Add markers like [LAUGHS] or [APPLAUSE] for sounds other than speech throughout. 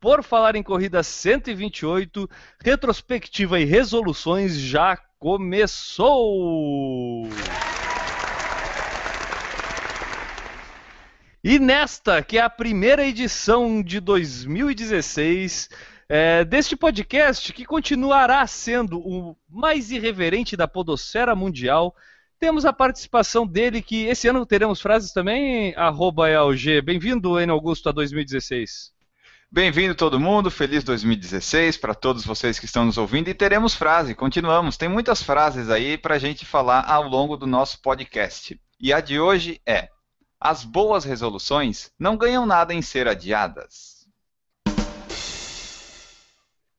Por Falar em Corrida 128, retrospectiva e resoluções já começou! E nesta, que é a primeira edição de 2016 é, deste podcast, que continuará sendo o mais irreverente da podosfera mundial, temos a participação dele, que esse ano teremos frases também, arroba. Bem-vindo, N. Augusto, a 2016. Bem-vindo todo mundo, feliz 2016 para todos vocês que estão nos ouvindo e teremos frase, continuamos, tem muitas frases aí para a gente falar ao longo do nosso podcast. E a de hoje é: as boas resoluções não ganham nada em ser adiadas.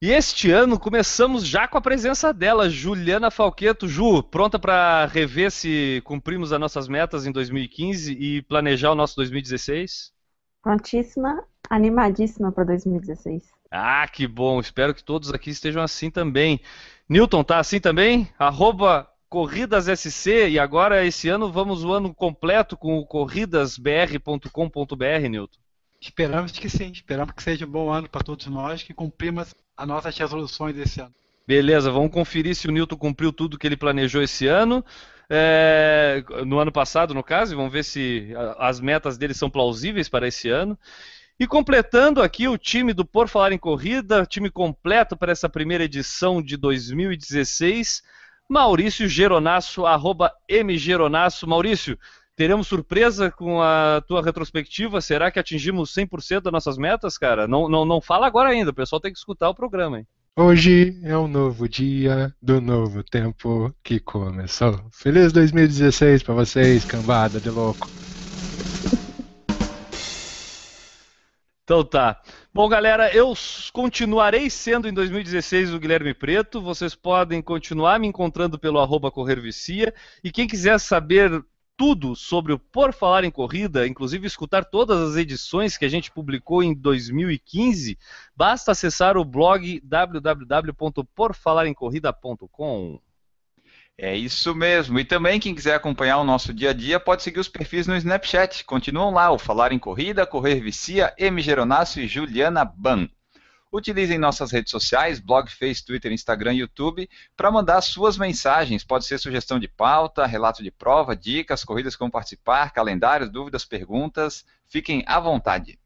E este ano começamos já com a presença dela, Juliana Falqueto. Ju, pronta para rever se cumprimos as nossas metas em 2015 e planejar o nosso 2016? Prontíssima, animadíssima para 2016. Ah, que bom. Espero que todos aqui estejam assim também. Newton, tá assim também? Arroba Corridas SC e agora esse ano vamos o ano completo com o corridasbr.com.br, Newton. Esperamos que sim, esperamos que seja um bom ano para todos nós, que cumprimos as nossas resoluções desse ano. Beleza, vamos conferir se o Newton cumpriu tudo que ele planejou esse ano. É, no ano passado, no caso, e vamos ver se as metas dele são plausíveis para esse ano. E completando aqui o time do Por Falar em Corrida, time completo para essa primeira edição de 2016, Maurício Geronasso, arroba mgeronasso. Maurício, teremos surpresa com a tua retrospectiva? Será que atingimos 100% das nossas metas, cara? Não, não, não fala agora ainda, o pessoal tem que escutar o programa, hein? Hoje é um novo dia do novo tempo que começou. Feliz 2016 para vocês, cambada de louco. Então tá. Bom, galera, eu continuarei sendo em 2016 o Guilherme Preto. Vocês podem continuar me encontrando pelo arroba Corrervicia. E quem quiser saber tudo sobre o Por Falar em Corrida, inclusive escutar todas as edições que a gente publicou em 2015, basta acessar o blog www.porfalaremcorrida.com. É isso mesmo. E também quem quiser acompanhar o nosso dia a dia pode seguir os perfis no Snapchat. Continuam lá o Falar em Corrida, Correr Vicia, M. Geronasso e Juliana Ban. Utilizem nossas redes sociais, blog, Face, Twitter, Instagram e YouTube, para mandar suas mensagens. Pode ser sugestão de pauta, relato de prova, dicas, corridas como participar, calendários, dúvidas, perguntas. Fiquem à vontade.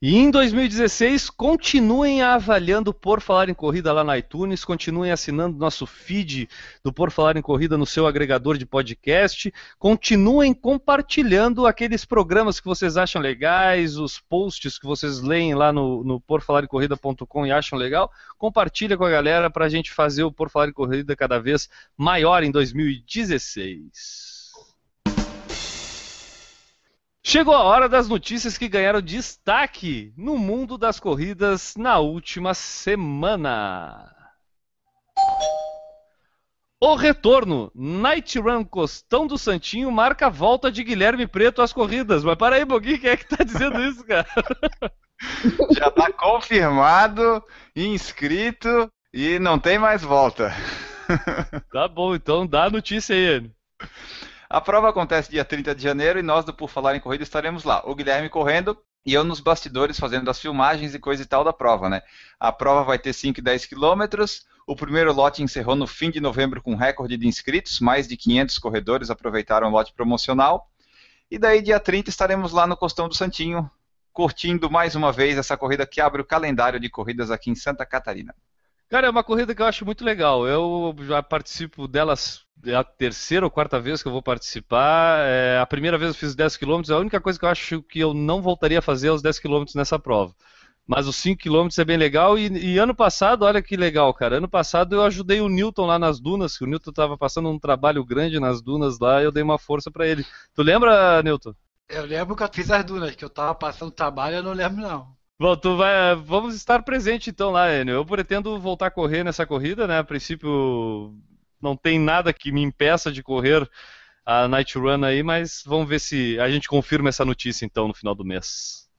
E em 2016, continuem avaliando Por Falar em Corrida lá no iTunes, continuem assinando nosso feed do Por Falar em Corrida no seu agregador de podcast, continuem compartilhando aqueles programas que vocês acham legais, os posts que vocês leem lá no, no porfalarencorrida.com e acham legal, compartilha com a galera para a gente fazer o Por Falar em Corrida cada vez maior em 2016. Chegou a hora das notícias que ganharam destaque no mundo das corridas na última semana. O retorno. Night Run Costão do Santinho marca a volta de Guilherme Preto às corridas. Mas para aí, Boguinho, quem é que tá dizendo isso, cara? [LAUGHS] Já está confirmado, inscrito e não tem mais volta. Tá bom, então dá a notícia aí. A prova acontece dia 30 de janeiro e nós do Por Falar em Corrida estaremos lá. O Guilherme correndo e eu nos bastidores fazendo as filmagens e coisa e tal da prova, né? A prova vai ter 5 e 10 quilômetros. O primeiro lote encerrou no fim de novembro com recorde de inscritos. Mais de 500 corredores aproveitaram o lote promocional. E daí, dia 30, estaremos lá no Costão do Santinho, curtindo mais uma vez essa corrida que abre o calendário de corridas aqui em Santa Catarina. Cara, é uma corrida que eu acho muito legal. Eu já participo delas é a terceira ou quarta vez que eu vou participar. É, a primeira vez eu fiz 10 km, a única coisa que eu acho que eu não voltaria a fazer é os 10 km nessa prova. Mas os 5 km é bem legal. E, e, ano passado, olha que legal, cara. Ano passado eu ajudei o Newton lá nas dunas, que o Newton estava passando um trabalho grande nas dunas lá, e eu dei uma força para ele. Tu lembra, Newton? Eu lembro que eu fiz as dunas, que eu estava passando trabalho, eu não lembro não. Bom, tu vai, vamos estar presente então lá, Enio. Eu pretendo voltar a correr nessa corrida, né? A princípio não tem nada que me impeça de correr a Night Run aí, mas vamos ver se a gente confirma essa notícia então no final do mês.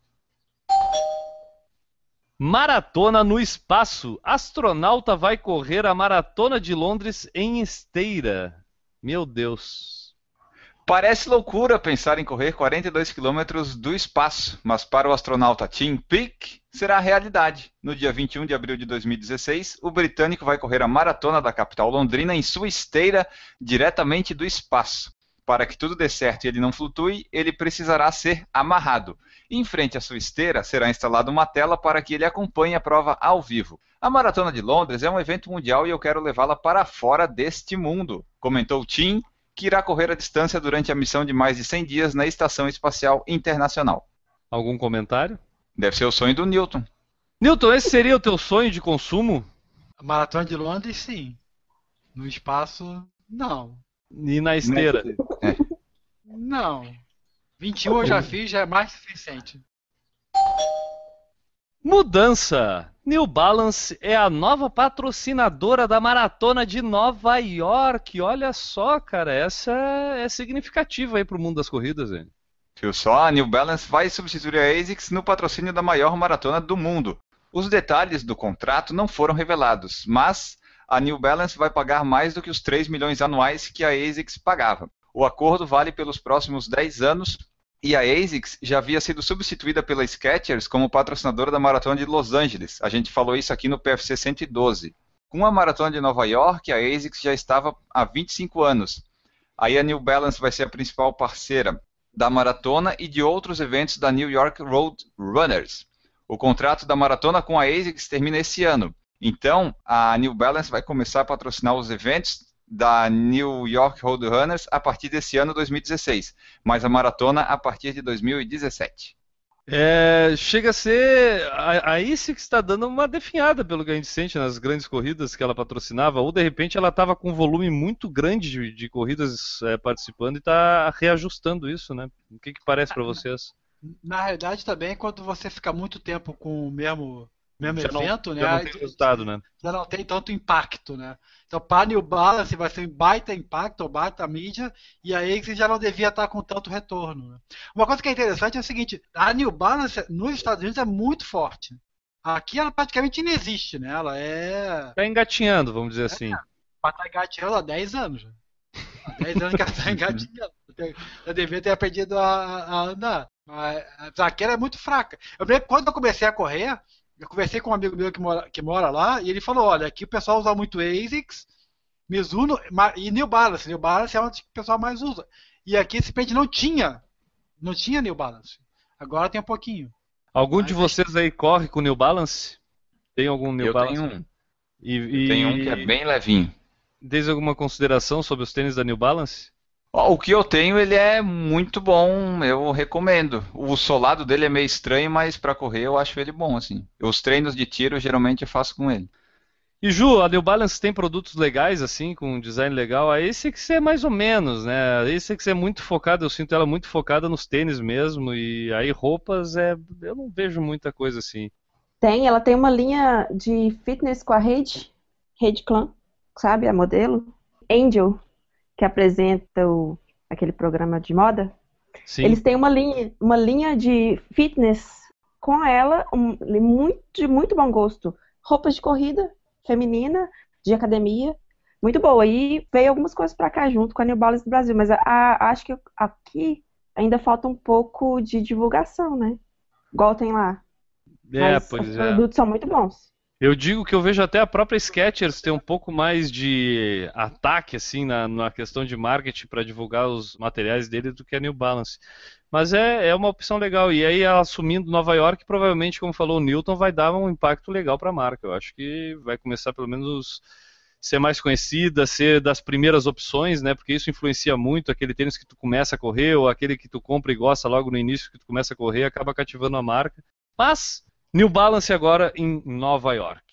Maratona no espaço. Astronauta vai correr a maratona de Londres em esteira. Meu Deus. Parece loucura pensar em correr 42 quilômetros do espaço, mas para o astronauta Tim Peake será realidade. No dia 21 de abril de 2016, o britânico vai correr a maratona da capital londrina em sua esteira diretamente do espaço. Para que tudo dê certo e ele não flutue, ele precisará ser amarrado. Em frente à sua esteira será instalada uma tela para que ele acompanhe a prova ao vivo. A Maratona de Londres é um evento mundial e eu quero levá-la para fora deste mundo, comentou Tim que irá correr a distância durante a missão de mais de 100 dias na Estação Espacial Internacional. Algum comentário? Deve ser o sonho do Newton. Newton, esse seria o teu sonho de consumo? A Maratona de Londres, sim. No espaço, não. E na esteira? É. Não. 21 eu já fiz, já é mais suficiente. Mudança! New Balance é a nova patrocinadora da maratona de Nova York. Olha só, cara, essa é significativa aí para o mundo das corridas, hein? Viu só? A New Balance vai substituir a ASICS no patrocínio da maior maratona do mundo. Os detalhes do contrato não foram revelados, mas a New Balance vai pagar mais do que os 3 milhões anuais que a ASICS pagava. O acordo vale pelos próximos 10 anos e a ASICS já havia sido substituída pela Skechers como patrocinadora da Maratona de Los Angeles. A gente falou isso aqui no PFC 112. Com a Maratona de Nova York, a ASICS já estava há 25 anos. Aí a New Balance vai ser a principal parceira da maratona e de outros eventos da New York Road Runners. O contrato da maratona com a ASICS termina esse ano. Então, a New Balance vai começar a patrocinar os eventos da New York Roadrunners a partir desse ano 2016, mas a maratona a partir de 2017. É, chega a ser. A, a ICE que está dando uma definhada, pelo que a gente sente nas grandes corridas que ela patrocinava, ou de repente ela estava com um volume muito grande de, de corridas é, participando e está reajustando isso, né? O que, que parece para vocês? Na realidade, também, quando você fica muito tempo com o mesmo mesmo já evento, não, né? Já não tem resultado, né? Já não tem tanto impacto, né? Então, para a New Balance vai ser um baita impacto, um baita mídia, e aí você já não devia estar com tanto retorno. Né? Uma coisa que é interessante é o seguinte: a New Balance nos Estados Unidos é muito forte. Aqui ela praticamente não existe, né? Ela é. Está engatinhando, vamos dizer assim. Ela está engatinhando há 10 anos. Já. Há 10 anos que ela está [LAUGHS] engatinhando. Eu devia ter aprendido a, a andar. Mas aquela é muito fraca. Eu lembro quando eu comecei a correr, eu conversei com um amigo meu que mora, que mora lá e ele falou: olha, aqui o pessoal usa muito ASICS, Mizuno e New Balance. New Balance é onde o pessoal mais usa. E aqui simplesmente não tinha. Não tinha New Balance. Agora tem um pouquinho. Algum Mas de vocês aí corre com New Balance? Tem algum New eu Balance? Tenho um. E, e... Tem um que é bem levinho. Desde alguma consideração sobre os tênis da New Balance? O que eu tenho, ele é muito bom, eu recomendo. O solado dele é meio estranho, mas para correr eu acho ele bom, assim. Os treinos de tiro geralmente eu faço com ele. E Ju, a New Balance tem produtos legais, assim, com um design legal. A esse que é mais ou menos, né? Esse que é muito focado, eu sinto ela muito focada nos tênis mesmo. E aí roupas, é, eu não vejo muita coisa assim. Tem, ela tem uma linha de fitness com a Rede, Rede Clan, sabe? A modelo. Angel, que apresenta o, aquele programa de moda, Sim. eles têm uma linha, uma linha de fitness com ela, um, muito, de muito bom gosto. Roupas de corrida feminina, de academia, muito boa. E veio algumas coisas para cá junto com a New Balance do Brasil, mas a, a, acho que aqui ainda falta um pouco de divulgação, né? Igual tem lá. É, mas pois os é. produtos são muito bons. Eu digo que eu vejo até a própria Skechers ter um pouco mais de ataque assim na, na questão de marketing para divulgar os materiais dele do que a New Balance. Mas é, é uma opção legal. E aí, assumindo Nova York, provavelmente, como falou o Newton, vai dar um impacto legal para a marca. Eu acho que vai começar, pelo menos, ser mais conhecida, ser das primeiras opções, né? Porque isso influencia muito. Aquele tênis que tu começa a correr, ou aquele que tu compra e gosta logo no início que tu começa a correr, acaba cativando a marca. Mas New Balance agora em Nova York.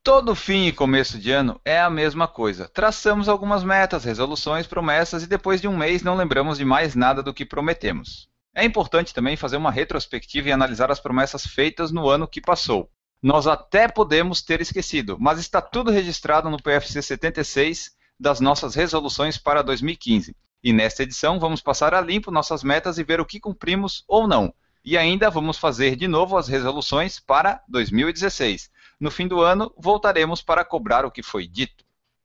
Todo fim e começo de ano é a mesma coisa. Traçamos algumas metas, resoluções, promessas e depois de um mês não lembramos de mais nada do que prometemos. É importante também fazer uma retrospectiva e analisar as promessas feitas no ano que passou. Nós até podemos ter esquecido, mas está tudo registrado no PFC 76 das nossas resoluções para 2015. E nesta edição vamos passar a limpo nossas metas e ver o que cumprimos ou não. E ainda vamos fazer de novo as resoluções para 2016. No fim do ano, voltaremos para cobrar o que foi dito.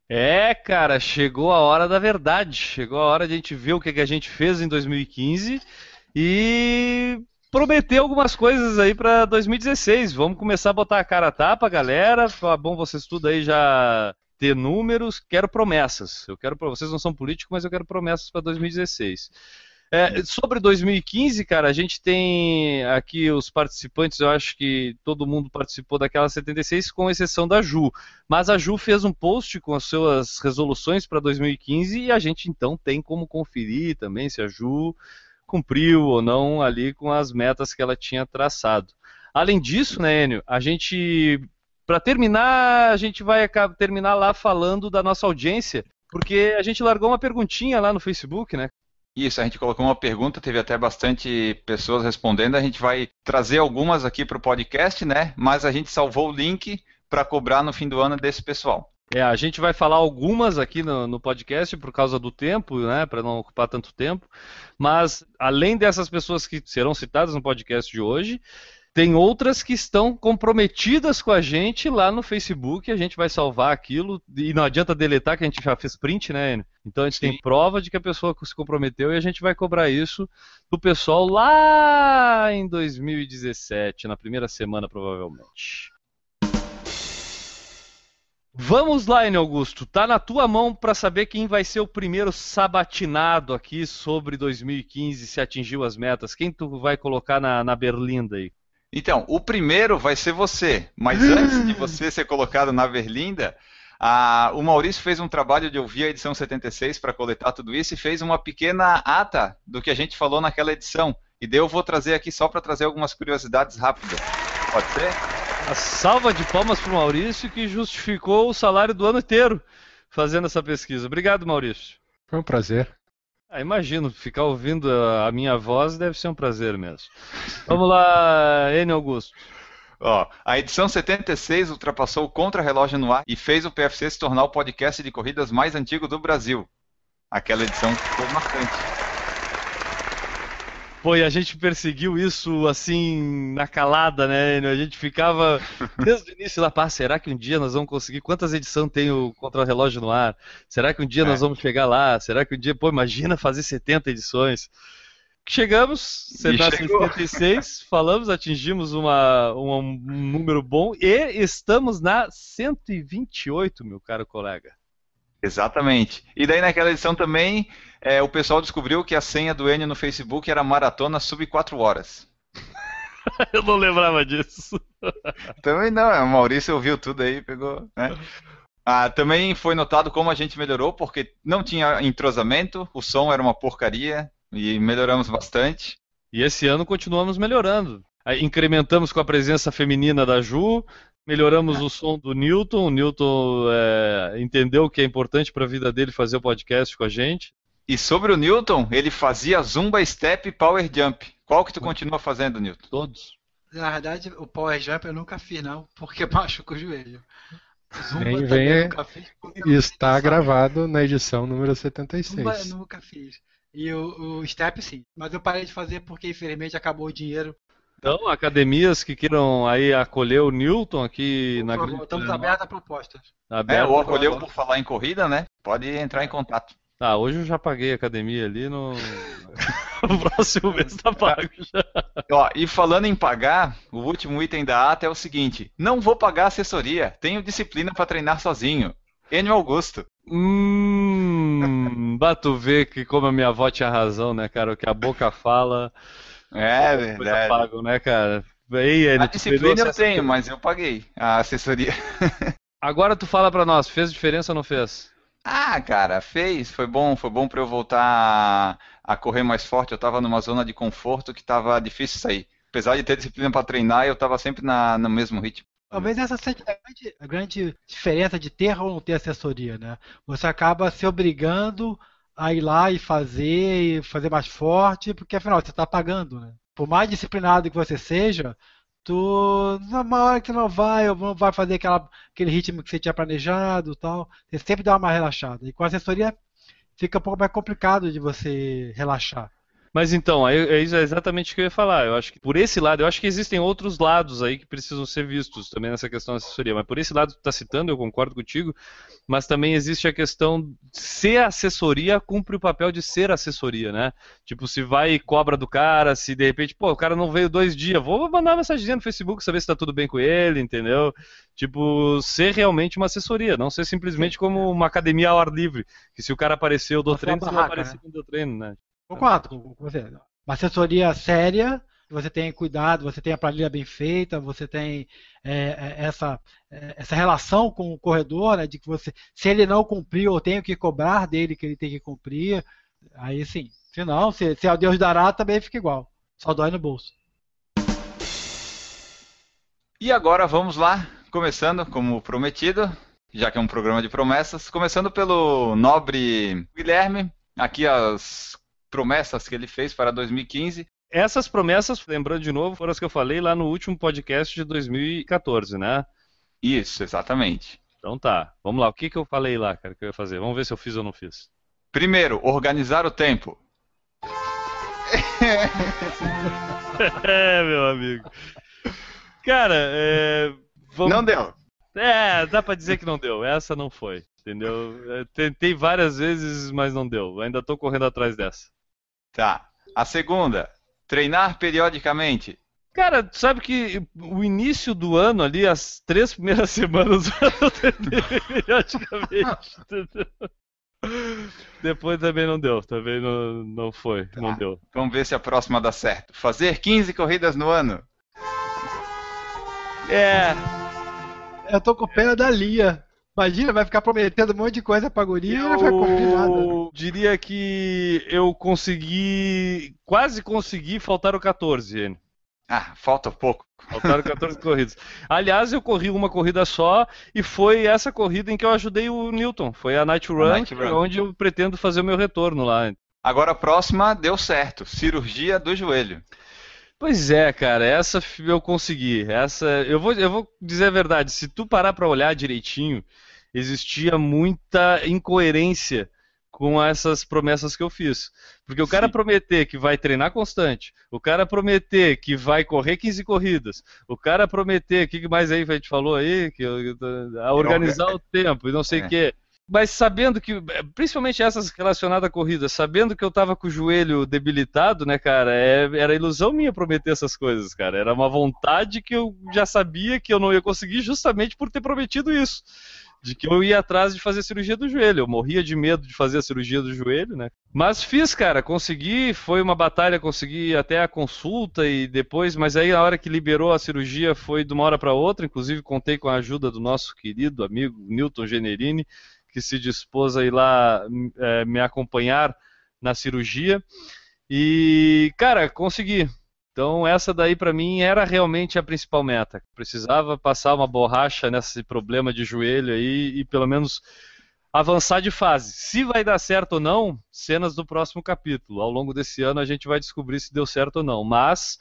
É, cara, chegou a hora da verdade. Chegou a hora de a gente ver o que, a gente fez em 2015 e prometer algumas coisas aí para 2016. Vamos começar a botar a cara a tapa, galera. Bom, vocês tudo aí já ter números. Quero promessas. Eu quero, vocês não são políticos, mas eu quero promessas para 2016. É, sobre 2015, cara, a gente tem aqui os participantes, eu acho que todo mundo participou daquela 76, com exceção da Ju. Mas a Ju fez um post com as suas resoluções para 2015 e a gente então tem como conferir também se a Ju cumpriu ou não ali com as metas que ela tinha traçado. Além disso, né, Enio, a gente, para terminar, a gente vai terminar lá falando da nossa audiência, porque a gente largou uma perguntinha lá no Facebook, né? Isso, a gente colocou uma pergunta, teve até bastante pessoas respondendo. A gente vai trazer algumas aqui para o podcast, né? Mas a gente salvou o link para cobrar no fim do ano desse pessoal. É, a gente vai falar algumas aqui no, no podcast por causa do tempo, né? Para não ocupar tanto tempo. Mas além dessas pessoas que serão citadas no podcast de hoje, tem outras que estão comprometidas com a gente lá no Facebook, a gente vai salvar aquilo e não adianta deletar que a gente já fez print, né? Então a gente Sim. tem prova de que a pessoa se comprometeu e a gente vai cobrar isso do pessoal lá em 2017, na primeira semana provavelmente. Vamos lá, Enio Augusto. Tá na tua mão para saber quem vai ser o primeiro sabatinado aqui sobre 2015, se atingiu as metas. Quem tu vai colocar na, na berlinda aí? Então, o primeiro vai ser você, mas [GASPS] antes de você ser colocado na Verlinda, a, o Maurício fez um trabalho de ouvir a edição 76 para coletar tudo isso e fez uma pequena ata do que a gente falou naquela edição. E daí eu vou trazer aqui só para trazer algumas curiosidades rápidas. Pode ser? A salva de palmas para o Maurício que justificou o salário do ano inteiro fazendo essa pesquisa. Obrigado, Maurício. Foi um prazer. Ah, imagino, ficar ouvindo a minha voz deve ser um prazer mesmo. [LAUGHS] Vamos lá, N. Augusto. Ó, a edição 76 ultrapassou o Contra-Relógio no Ar e fez o PFC se tornar o podcast de corridas mais antigo do Brasil. Aquela edição foi marcante. Pô, e a gente perseguiu isso assim na calada, né? A gente ficava [LAUGHS] desde o início lá, pá, será que um dia nós vamos conseguir? Quantas edições tem o Contra-Relógio no ar? Será que um dia é. nós vamos chegar lá? Será que um dia, pô, imagina fazer 70 edições? Chegamos, na 76, [LAUGHS] falamos, atingimos uma, um, um número bom e estamos na 128, meu caro colega. Exatamente. E daí naquela edição também é, o pessoal descobriu que a senha do Enio no Facebook era maratona sub 4 horas. [LAUGHS] Eu não lembrava disso. [LAUGHS] Também não, é, o Maurício ouviu tudo aí, pegou. Né? Ah, também foi notado como a gente melhorou, porque não tinha entrosamento, o som era uma porcaria e melhoramos bastante. E esse ano continuamos melhorando. Incrementamos com a presença feminina da Ju, melhoramos o som do Newton. O Newton é, entendeu que é importante para a vida dele fazer o podcast com a gente. E sobre o Newton, ele fazia Zumba Step e Power Jump. Qual que tu continua fazendo, Newton? Todos. Na verdade, o Power Jump eu nunca fiz, não, porque [LAUGHS] machuca o joelho. Zumba vem, vem, eu nunca fiz. Está gravado na edição número 76. Zumba eu nunca fiz. E o, o Step sim. Mas eu parei de fazer porque, infelizmente, acabou o dinheiro então, academias que queiram aí acolher o Newton aqui na Grande Estamos abertos a propostas. é, ou acolheu por falar em corrida, né? Pode entrar em contato. Ah, hoje eu já paguei a academia ali no. [LAUGHS] o próximo mês tá pago já. Ó, e falando em pagar, o último item da ata é o seguinte: não vou pagar assessoria, tenho disciplina para treinar sozinho. Enio Augusto. Hum, [LAUGHS] bato ver que como a minha avó tinha razão, né, cara? O que a boca fala. É, é verdade. Pago, né, cara? Aí, a disciplina eu tenho, mas eu paguei a assessoria. [LAUGHS] Agora tu fala pra nós, fez diferença ou não fez? Ah, cara, fez. Foi bom, foi bom para eu voltar a correr mais forte. Eu tava numa zona de conforto que tava difícil sair. Apesar de ter disciplina para treinar, eu tava sempre na, no mesmo ritmo. Talvez essa seja a grande, a grande diferença de ter ou não ter assessoria, né? Você acaba se obrigando a ir lá e fazer, e fazer mais forte, porque afinal você está pagando, né? Por mais disciplinado que você seja, tu uma hora que não vai, ou não vai fazer aquela, aquele ritmo que você tinha planejado, tal. Você sempre dá uma relaxada. E com a assessoria fica um pouco mais complicado de você relaxar. Mas então, é, é, exatamente o que eu ia falar. Eu acho que por esse lado, eu acho que existem outros lados aí que precisam ser vistos também nessa questão da assessoria. Mas por esse lado que tu está citando, eu concordo contigo. Mas também existe a questão se a assessoria cumpre o papel de ser assessoria, né? Tipo, se vai e cobra do cara, se de repente, pô, o cara não veio dois dias, vou mandar uma mensagem no Facebook saber se está tudo bem com ele, entendeu? Tipo, ser realmente uma assessoria, não ser simplesmente como uma academia ao ar livre. Que se o cara apareceu do treino, se não apareceu né? do treino, né? Concordo com você. Uma assessoria séria, você tem cuidado, você tem a planilha bem feita, você tem é, é, essa, é, essa relação com o corredor, né, de que você, se ele não cumprir, eu tenho que cobrar dele que ele tem que cumprir. Aí sim. Se não, se, se é Deus dará, também fica igual. Só dói no bolso. E agora vamos lá, começando como prometido, já que é um programa de promessas, começando pelo nobre Guilherme, aqui as promessas que ele fez para 2015. Essas promessas, lembrando de novo, foram as que eu falei lá no último podcast de 2014, né? Isso, exatamente. Então tá, vamos lá. O que, que eu falei lá, cara, que eu ia fazer? Vamos ver se eu fiz ou não fiz. Primeiro, organizar o tempo. [LAUGHS] é, meu amigo. Cara, é... Vamos... Não deu. É, dá pra dizer que não deu. Essa não foi, entendeu? É, tentei várias vezes, mas não deu. Ainda tô correndo atrás dessa. Tá. A segunda, treinar periodicamente. Cara, sabe que o início do ano ali, as três primeiras [LAUGHS] semanas eu treinei periodicamente. [LAUGHS] Depois também não deu, também não, não foi, tá. não deu. Vamos ver se a próxima dá certo. Fazer 15 corridas no ano. É. Eu tô com o pé da Lia. Imagina, vai ficar prometendo um monte de coisa pra guria e não vai cumprir nada. Né? diria que eu consegui. Quase consegui, faltaram 14, N. Ah, falta pouco. Faltaram 14 corridas. Aliás, eu corri uma corrida só e foi essa corrida em que eu ajudei o Newton. Foi a Night Run, a Night Run. onde eu pretendo fazer o meu retorno lá. Agora a próxima deu certo. Cirurgia do joelho. Pois é, cara, essa eu consegui. Essa eu vou, eu vou dizer a verdade. Se tu parar para olhar direitinho, existia muita incoerência com essas promessas que eu fiz. Porque o cara Sim. prometer que vai treinar constante, o cara prometer que vai correr 15 corridas, o cara prometer, o que mais aí a gente falou aí, que a organizar o tempo e não sei o é. quê. Mas sabendo que, principalmente essas relacionadas à corrida, sabendo que eu tava com o joelho debilitado, né, cara, é, era ilusão minha prometer essas coisas, cara. Era uma vontade que eu já sabia que eu não ia conseguir justamente por ter prometido isso de que eu ia atrás de fazer cirurgia do joelho. Eu morria de medo de fazer a cirurgia do joelho, né? Mas fiz, cara, consegui, foi uma batalha, consegui até a consulta e depois, mas aí a hora que liberou a cirurgia foi de uma hora para outra, inclusive contei com a ajuda do nosso querido amigo Newton Generini, que se dispôs a ir lá é, me acompanhar na cirurgia. E, cara, consegui. Então essa daí para mim era realmente a principal meta. Precisava passar uma borracha nesse problema de joelho aí e pelo menos avançar de fase. Se vai dar certo ou não, cenas do próximo capítulo. Ao longo desse ano a gente vai descobrir se deu certo ou não. Mas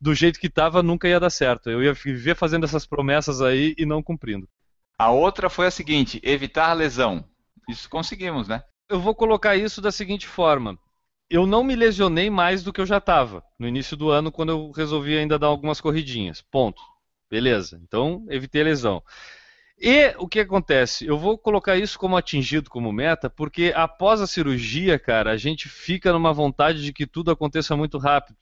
do jeito que estava nunca ia dar certo. Eu ia viver fazendo essas promessas aí e não cumprindo. A outra foi a seguinte: evitar lesão. Isso conseguimos, né? Eu vou colocar isso da seguinte forma eu não me lesionei mais do que eu já estava no início do ano, quando eu resolvi ainda dar algumas corridinhas. Ponto. Beleza. Então, evitei lesão. E o que acontece? Eu vou colocar isso como atingido como meta, porque após a cirurgia, cara, a gente fica numa vontade de que tudo aconteça muito rápido.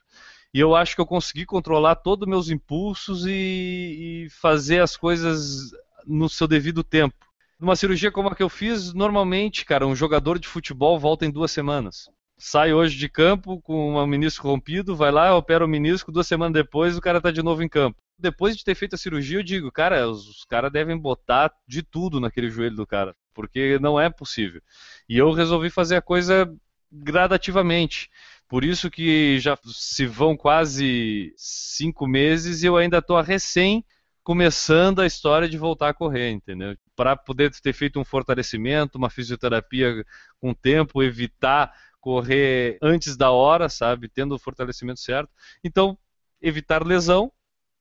E eu acho que eu consegui controlar todos os meus impulsos e, e fazer as coisas no seu devido tempo. Numa cirurgia como a que eu fiz, normalmente, cara, um jogador de futebol volta em duas semanas sai hoje de campo com um menisco rompido, vai lá, opera o menisco, duas semanas depois o cara está de novo em campo. Depois de ter feito a cirurgia, eu digo, cara, os, os caras devem botar de tudo naquele joelho do cara, porque não é possível. E eu resolvi fazer a coisa gradativamente. Por isso que já se vão quase cinco meses e eu ainda estou recém começando a história de voltar a correr, entendeu? Para poder ter feito um fortalecimento, uma fisioterapia com tempo, evitar correr antes da hora, sabe? Tendo o fortalecimento certo. Então, evitar lesão,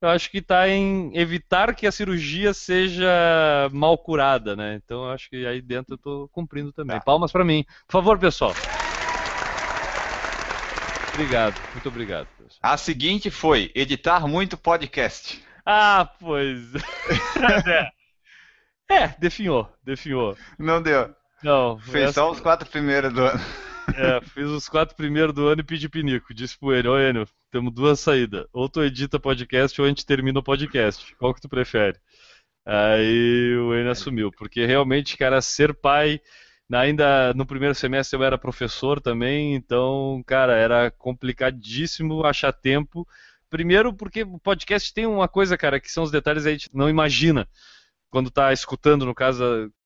eu acho que está em evitar que a cirurgia seja mal curada, né? Então, eu acho que aí dentro eu estou cumprindo também. Tá. Palmas para mim. Por favor, pessoal. Obrigado, muito obrigado. A seguinte foi editar muito podcast. Ah, pois. é. [LAUGHS] é, definhou, definhou. Não deu. Não. Fez essa... só os quatro primeiros do ano. É, fiz os quatro primeiros do ano e pedi pinico. Disse pro ele, ô Enio, temos duas saídas. Ou tu edita podcast ou a gente termina o podcast. Qual que tu prefere? Aí o Enio assumiu, porque realmente, cara, ser pai, ainda no primeiro semestre eu era professor também, então, cara, era complicadíssimo achar tempo. Primeiro porque o podcast tem uma coisa, cara, que são os detalhes que a gente não imagina quando tá escutando, no caso,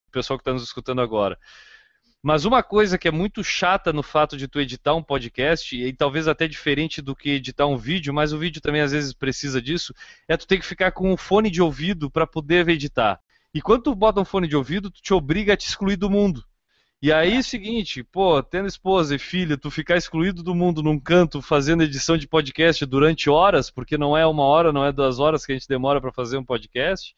o pessoal que está nos escutando agora. Mas uma coisa que é muito chata no fato de tu editar um podcast, e talvez até diferente do que editar um vídeo, mas o vídeo também às vezes precisa disso, é tu ter que ficar com um fone de ouvido para poder editar. E quando tu bota um fone de ouvido, tu te obriga a te excluir do mundo. E aí é o seguinte, pô, tendo esposa e filha, tu ficar excluído do mundo num canto fazendo edição de podcast durante horas, porque não é uma hora, não é duas horas que a gente demora para fazer um podcast,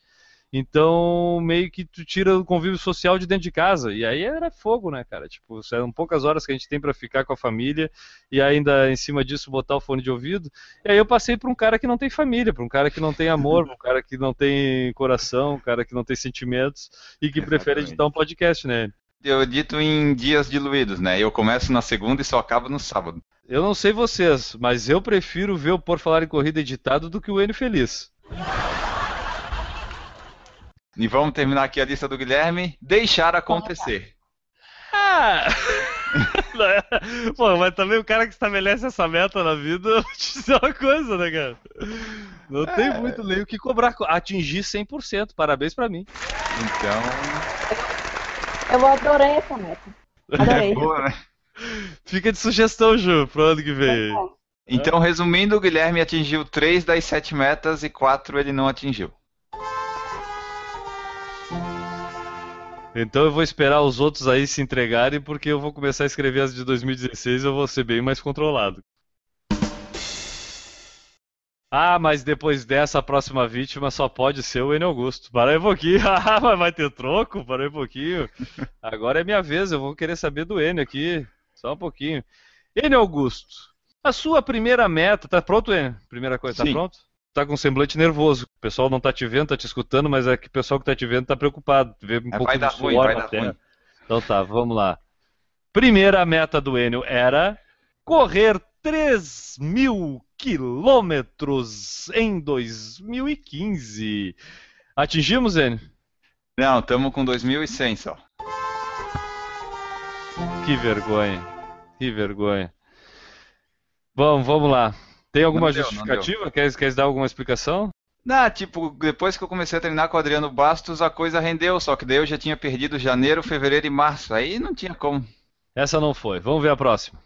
então, meio que tu tira o convívio social de dentro de casa. E aí era fogo, né, cara? Tipo, são poucas horas que a gente tem para ficar com a família e ainda em cima disso botar o fone de ouvido. E aí eu passei para um cara que não tem família, para um cara que não tem amor, para um cara que não tem coração, um cara que não tem sentimentos e que Exatamente. prefere editar um podcast, né? Eu edito em dias diluídos, né? Eu começo na segunda e só acabo no sábado. Eu não sei vocês, mas eu prefiro ver o Por Falar em Corrida editado do que o N Feliz. E vamos terminar aqui a lista do Guilherme. Deixar acontecer. Ah! [LAUGHS] Pô, mas também o cara que estabelece essa meta na vida, [LAUGHS] eu vou te dizer uma coisa, né, cara? Não é. tem muito nem o que cobrar. Atingir 100%. Parabéns pra mim. Então. Eu adorei essa meta. Adorei. [LAUGHS] É boa, né? Fica de sugestão, Ju, pro ano que vem. Então, resumindo, o Guilherme atingiu 3 das 7 metas e 4 ele não atingiu. Então eu vou esperar os outros aí se entregarem, porque eu vou começar a escrever as de 2016 e eu vou ser bem mais controlado. Ah, mas depois dessa, a próxima vítima só pode ser o Enio Augusto. Para aí um pouquinho. [LAUGHS] Ah, mas vai ter troco? Para aí um pouquinho. Agora é minha vez, eu vou querer saber do Enio aqui. Só um pouquinho. Enio Augusto, a sua primeira meta. Tá pronto, Enio? Primeira coisa, tá pronto? Tá com um semblante nervoso. O pessoal não tá te vendo, tá te escutando, mas é que o pessoal que tá te vendo tá preocupado. Vê um é, pouco vai dar ruim, vai dar ruim. Então tá, vamos lá. Primeira meta do Enio era correr 3 mil quilômetros em 2015. Atingimos, Enio? Não, estamos com 2.100 só. Que vergonha. Que vergonha. Bom, vamos lá. Tem alguma deu, justificativa? Quer, quer dar alguma explicação? Não, tipo, depois que eu comecei a treinar com o Adriano Bastos, a coisa rendeu, só que daí eu já tinha perdido janeiro, fevereiro e março. Aí não tinha como. Essa não foi. Vamos ver a próxima.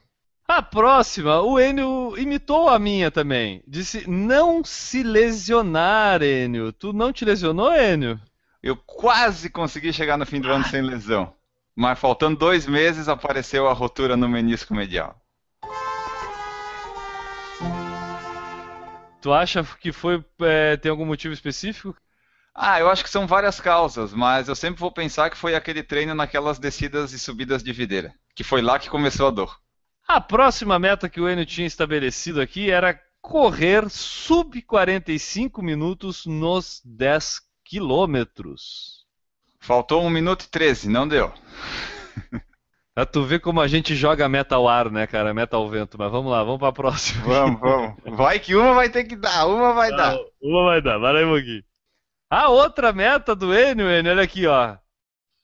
A próxima, o Enio imitou a minha também. Disse: não se lesionar, Enio. Tu não te lesionou, Enio? Eu quase consegui chegar no fim do ah. ano sem lesão. Mas faltando dois meses apareceu a rotura no menisco medial. Tu acha que foi é, tem algum motivo específico? Ah, eu acho que são várias causas, mas eu sempre vou pensar que foi aquele treino naquelas descidas e subidas de videira, que foi lá que começou a dor. A próxima meta que o Enio tinha estabelecido aqui era correr sub 45 minutos nos 10 quilômetros. Faltou 1 minuto e 13, não deu. [LAUGHS] Pra tu ver como a gente joga meta ao ar, né, cara? Meta ao vento. Mas vamos lá, vamos pra próxima. Vamos, [LAUGHS] vamos. Vai que uma vai ter que dar, uma vai dar. Uma vai dar, vai lá um pouquinho. A outra meta do Enio, Enio, olha aqui, ó.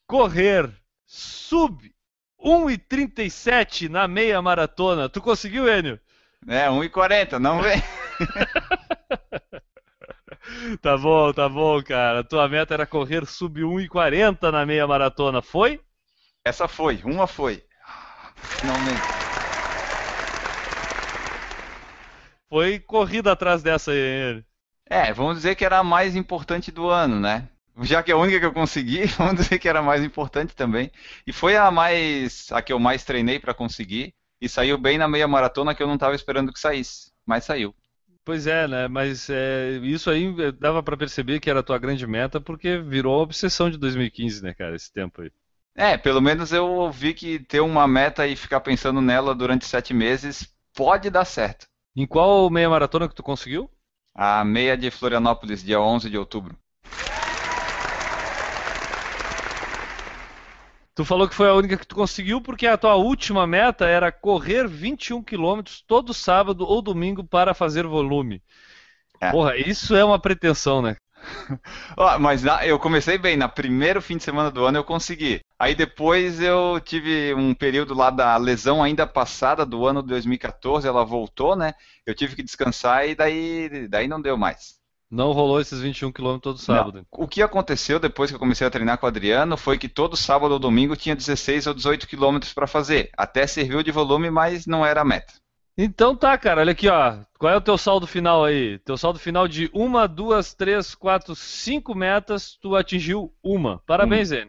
Correr sub 1,37 na meia maratona. Tu conseguiu, Enio? É, 1,40, não vem. [LAUGHS] tá bom, tá bom, cara. Tua meta era correr sub 1,40 na meia maratona. Foi? Essa foi, uma foi. Finalmente. Foi corrida atrás dessa aí. É, vamos dizer que era a mais importante do ano, né? Já que é a única que eu consegui, [LAUGHS] vamos dizer que era a mais importante também. E foi a mais a que eu mais treinei para conseguir. E saiu bem na meia maratona que eu não estava esperando que saísse, mas saiu. Pois é, né? Mas é, isso aí eh, dava para perceber que era a tua grande meta, porque virou a obsessão de 2015, né, cara? Esse tempo aí. É, pelo menos eu vi que ter uma meta e ficar pensando nela durante sete meses pode dar certo. Em qual meia maratona que tu conseguiu? A meia de Florianópolis, dia 11 de outubro. Tu falou que foi a única que tu conseguiu porque a tua última meta era correr 21 quilômetros todo sábado ou domingo para fazer volume. É. Porra, isso é uma pretensão, né? [LAUGHS] mas na, eu comecei bem, na primeiro fim de semana do ano eu consegui. Aí depois eu tive um período lá da lesão ainda passada do ano de 2014, ela voltou, né? Eu tive que descansar e daí, daí não deu mais. Não rolou esses 21 km todo sábado. Não. O que aconteceu depois que eu comecei a treinar com o Adriano foi que todo sábado ou domingo tinha 16 ou 18 km para fazer. Até serviu de volume, mas não era a meta. Então tá, cara, olha aqui, ó. Qual é o teu saldo final aí? Teu saldo final de uma, duas, três, quatro, cinco metas, tu atingiu uma. Parabéns, hum.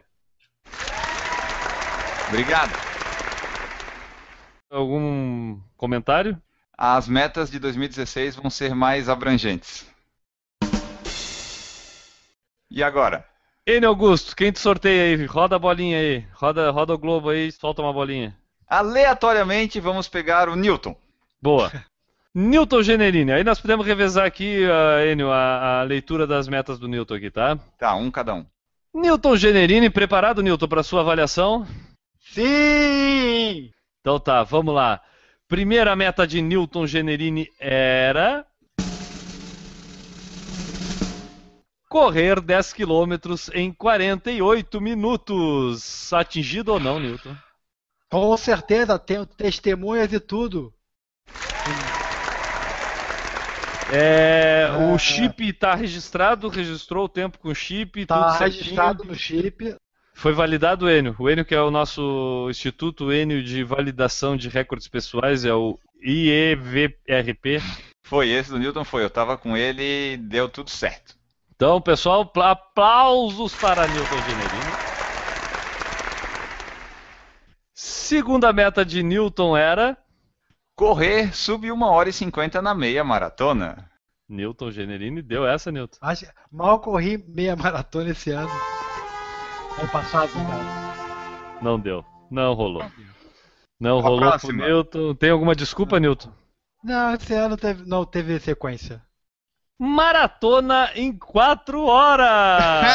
Obrigado. Algum comentário? As metas de 2016 vão ser mais abrangentes. E agora? Enio Augusto, quem te sorteia aí? Roda a bolinha aí. Roda, roda o globo aí, solta uma bolinha. Aleatoriamente vamos pegar o Newton. Boa. Newton Generini. Aí nós podemos revezar aqui, uh, Enio, a, a, leitura das metas do Newton aqui, tá? Tá, um cada um. Newton Generini, preparado, Newton, para sua avaliação? Sim! Então tá, vamos lá. Primeira meta de Newton Generini era correr 10 quilômetros em 48 minutos. Atingido ou não, Newton? Com certeza, tenho testemunhas e tudo. É, é, o chip está registrado, registrou o tempo com o chip. Está registrado no chip. Foi validado o Enio. O Enio, que é o nosso Instituto Enio de Validação de Recordes Pessoais, é o IEVRP. Foi, esse do Newton foi. Eu estava com ele e deu tudo certo. Então, pessoal, aplausos para Newton Generini. Segunda meta de Newton era. Correr sub 1 hora e 50 na meia maratona. Newton Generini deu essa, Newton. Acho, mal corri meia maratona esse ano. Ano passado, cara. Não deu. Não rolou. Não rolou pro Newton. Tem alguma desculpa, Newton? Não, esse ano teve, não teve sequência. Maratona em 4 horas!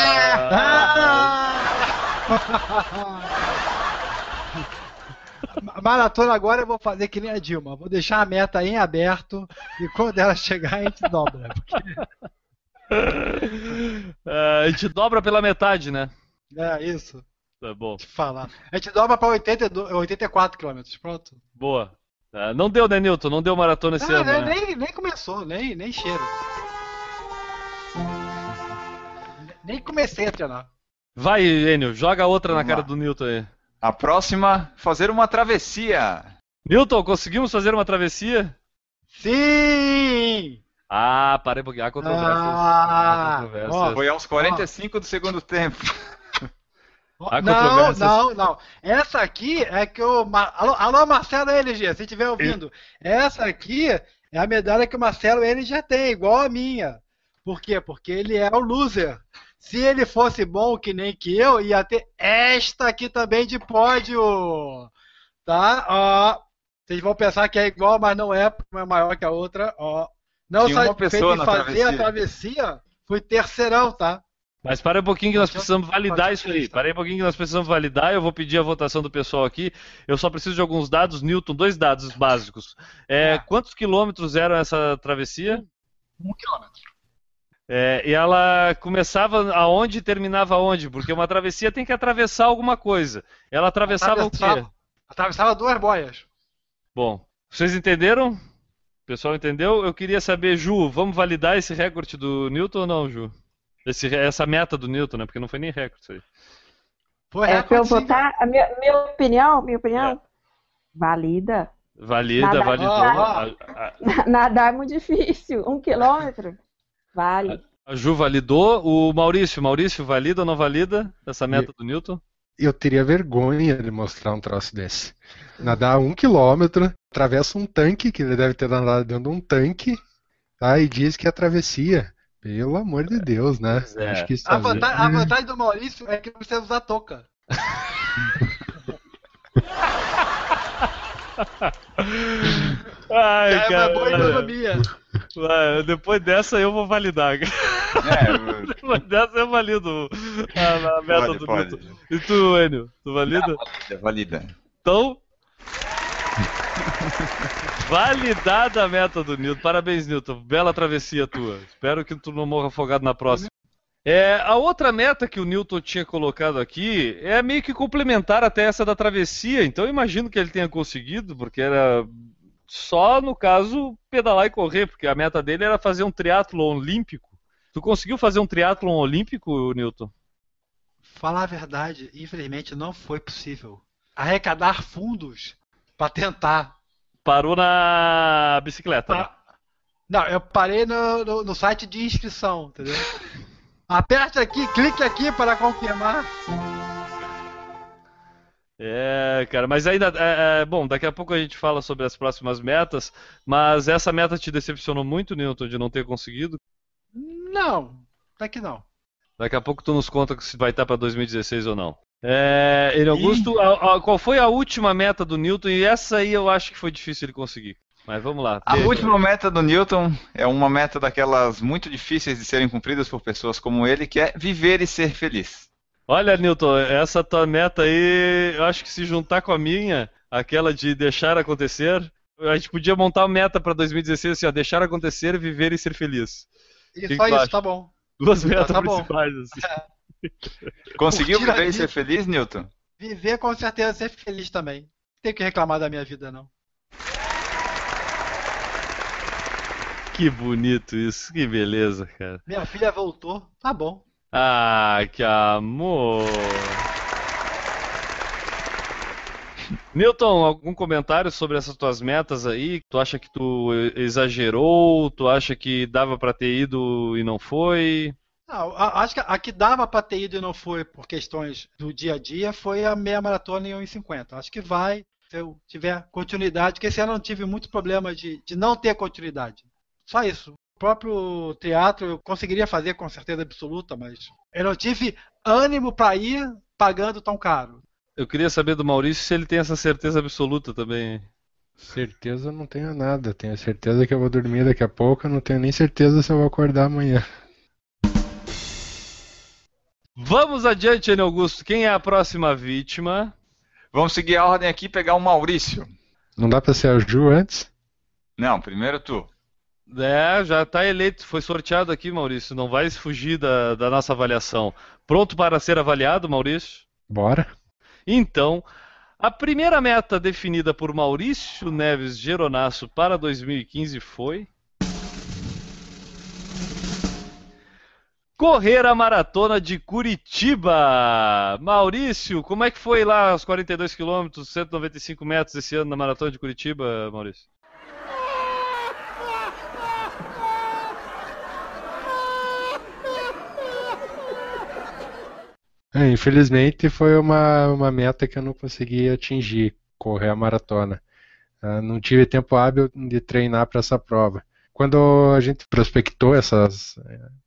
[LAUGHS] [LAUGHS] [LAUGHS] Maratona agora eu vou fazer que nem a Dilma. Vou deixar a meta em aberto e quando ela chegar a gente dobra. Porque... [LAUGHS] É, a gente dobra pela metade, né? É, isso. Tá bom. Te falar. A gente dobra para 84 km. Pronto. Boa. Uh, não deu, né, Newton? Não deu maratona esse ah, ano. Nem, né? nem, nem começou, nem, nem cheiro. Nem comecei a treinar. Vai, Enio, joga outra Vamos na cara lá. do Newton aí. A próxima, fazer uma travessia. Newton, conseguimos fazer uma travessia? Sim! Ah, parei um pouquinho. Há controvérsias. Ah, controvérsias. Ó, foi aos 45 ó. do segundo tempo. não, não, não. Essa aqui é que o. Alô, alô Marcelo LG, se estiver ouvindo. Essa aqui é a medalha que o Marcelo LG tem, igual a minha. Por quê? Porque ele é o loser. Se ele fosse bom que nem que eu, ia ter esta aqui também de pódio. Tá? Ó. Vocês vão pensar que é igual, mas não é, porque é maior que a outra. Ó. Não Tinha uma pessoa na fazer travessia. a travessia, fui terceirão, tá? Mas para um pouquinho que nós precisamos validar isso aí. Para um pouquinho que nós precisamos validar. Eu vou pedir a votação do pessoal aqui. Eu só preciso de alguns dados, Newton, dois dados básicos. É, é. Quantos quilômetros eram essa travessia? Um quilômetro. É, e ela começava aonde e terminava aonde? Porque uma travessia tem que atravessar alguma coisa. Ela atravessava, atravessava o quê? Atravessava duas boias. Bom, vocês entenderam? O pessoal entendeu? Eu queria saber, Ju, vamos validar esse recorde do Newton ou não, Ju? Esse, essa meta do Newton, né? Porque não foi nem recorde isso aí. Foi é, pra eu votar, a minha, minha opinião, minha opinião, é. valida. Valida, validou. Nadar, nadar é muito difícil, um quilômetro. Vale. A Ju validou. O Maurício, Maurício, valida ou não valida essa meta do Newton? Eu teria vergonha de mostrar um troço desse. Nadar um quilômetro, atravessa um tanque, que ele deve ter nadado dentro de um tanque, tá? E diz que é travessia. Pelo amor de Deus, né? É. Acho que isso A vantagem, a vantagem do Maurício é que não precisa usar touca. [LAUGHS] Ai, É uma boa economia. Depois dessa eu vou validar. É, [LAUGHS] Depois dessa eu valido a, a meta pode, do pode. Newton. E tu, Enio? Tu valida? É valida. Então. Validada a meta do Newton. Parabéns, Newton. Bela travessia tua. Espero que tu não morra afogado na próxima. É, a outra meta que o Newton tinha colocado aqui é meio que complementar até essa da travessia. Então eu imagino que ele tenha conseguido, porque era só, no caso, pedalar e correr, porque a meta dele era fazer um triatlon olímpico. Tu conseguiu fazer um triatlon olímpico, Newton? Falar a verdade, infelizmente não foi possível arrecadar fundos para tentar. Parou na bicicleta. né? Não, eu parei no, no- no site de inscrição, entendeu? [LAUGHS] Aperte aqui, clique aqui para confirmar. É, cara, mas ainda. é, é, bom, daqui a pouco a gente fala sobre as próximas metas, mas essa meta te decepcionou muito, Newton, de não ter conseguido? Não, até que não. Daqui a pouco tu nos conta se vai estar para 2016 ou não. É, Ele Augusto, a- a- qual foi a última meta do Newton? E essa aí eu acho que foi difícil ele conseguir. Mas vamos lá. A última meta do Newton é uma meta daquelas muito difíceis de serem cumpridas por pessoas como ele, que é viver e ser feliz. Olha, Newton, essa tua meta aí, eu acho que se juntar com a minha, aquela de deixar acontecer, a gente podia montar uma meta para 2016 assim, ó, deixar acontecer, viver e ser feliz. E Que só que isso, acha? tá bom. Duas metas tá bom. principais. Assim. [LAUGHS] Conseguiu Curtir viver e ser feliz, Newton? Viver com certeza ser feliz também. Não tenho que reclamar da minha vida, não. Que bonito isso, que beleza, cara. Minha filha voltou, tá bom. Ah, que amor. Newton, algum comentário sobre essas tuas metas aí? Tu acha que tu exagerou? Tu acha que dava pra ter ido e não foi? Não, a- acho que a que dava pra ter ido e não foi por questões do dia a dia foi a meia maratona em 1,50. Acho que vai, se eu tiver continuidade, porque esse ano eu não tive muito problema de, de não ter continuidade. Só isso. O próprio teatro eu conseguiria fazer com certeza absoluta, mas eu não tive ânimo pra ir pagando tão caro. Eu queria saber do Maurício se ele tem essa certeza absoluta também. Certeza não tenho nada. Tenho certeza que eu vou dormir daqui a pouco. Não tenho nem certeza se eu vou acordar amanhã. Vamos adiante, Enio Augusto. Quem é a próxima vítima? Vamos seguir a ordem aqui e pegar o Maurício. Não dá pra ser a Ju antes? Não, primeiro tu. É, já está eleito, foi sorteado aqui, Maurício. Não vai fugir da, da nossa avaliação. Pronto para ser avaliado, Maurício? Bora. Então, a primeira meta definida por Maurício Neves Geronasso para 2015 foi. Correr a maratona de Curitiba. Maurício, como é que foi lá os 42 quilômetros, 195 metros esse ano na maratona de Curitiba, Maurício? É, infelizmente foi uma, uma meta que eu não consegui atingir, correr a maratona. Ah, não tive tempo hábil de treinar para essa prova. Quando a gente prospectou essas,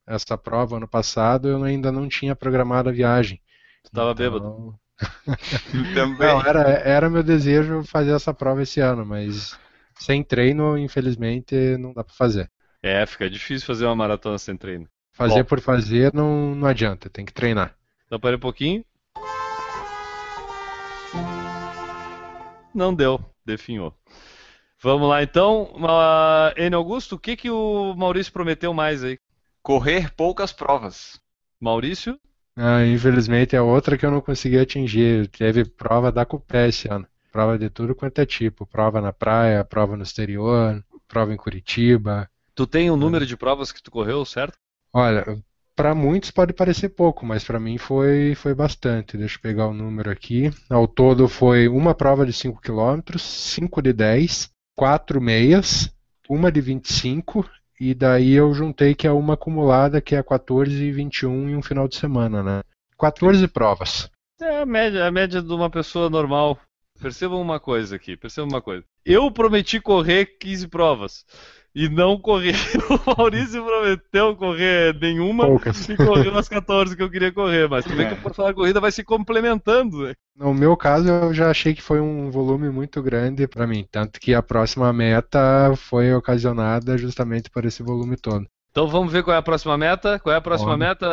essa prova ano passado, eu ainda não tinha programado a viagem. Tu tava Então, bêbado. [LAUGHS] Também. Não, era, era meu desejo fazer essa prova esse ano, mas sem treino, infelizmente, não dá para fazer. É, fica difícil fazer uma maratona sem treino. Fazer Bom. por fazer não, não adianta, tem que treinar. Então pera um pouquinho. Não deu, definhou. Vamos lá então. Uh, Enio Augusto, o que, que o Maurício prometeu mais aí? Correr poucas provas. Maurício? Ah, infelizmente é outra que eu não consegui atingir. Teve prova da Cupé esse ano. Prova de tudo quanto é tipo. Prova na praia, prova no exterior, prova em Curitiba. Tu tem um número de provas que tu correu, certo? Olha, para muitos pode parecer pouco, mas para mim foi, foi bastante. Deixa eu pegar o número aqui. Ao todo foi uma prova de 5 km, 5 de 10, 4 meias, uma de 25 e daí eu juntei que é uma acumulada que é 14 e 21 em um final de semana, né? 14 provas. É a média, a média de uma pessoa normal. Percebam uma coisa aqui, percebam uma coisa. Eu prometi correr 15 provas e não corri. [LAUGHS] O Maurício prometeu correr nenhuma Poucas. e correu as 14 que eu queria correr, mas também que por falar corrida vai se complementando. Né? No meu caso, eu já achei que foi um volume muito grande para mim, tanto que a próxima meta foi ocasionada justamente por esse volume todo. Então vamos ver qual é a próxima meta. Qual é a próxima meta,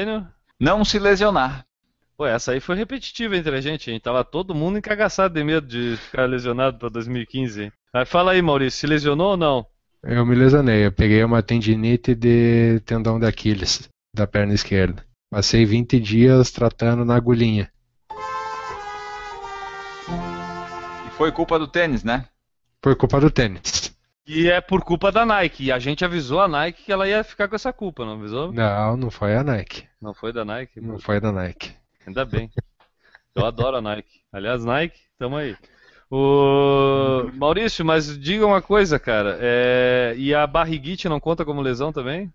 Enio? Não se lesionar. Pô, essa aí foi repetitiva entre a gente, hein? Tava todo mundo encagaçado de medo de ficar lesionado pra 2015. hein? Mas fala aí, Maurício, se lesionou ou não? Eu me lesionei, eu peguei uma tendinite de tendão de Aquiles da perna esquerda. Passei 20 dias tratando na agulhinha. E foi culpa do tênis, né? Por culpa do tênis. E é por culpa da Nike. E a gente avisou a Nike que ela ia ficar com essa culpa, não avisou? Não, não foi a Nike. Não foi da Nike? Não foi da Nike. Ainda bem. Eu adoro a Nike. Aliás, Nike, tamo aí. O Maurício, mas diga uma coisa, cara. é, E a barriguite não conta como lesão também?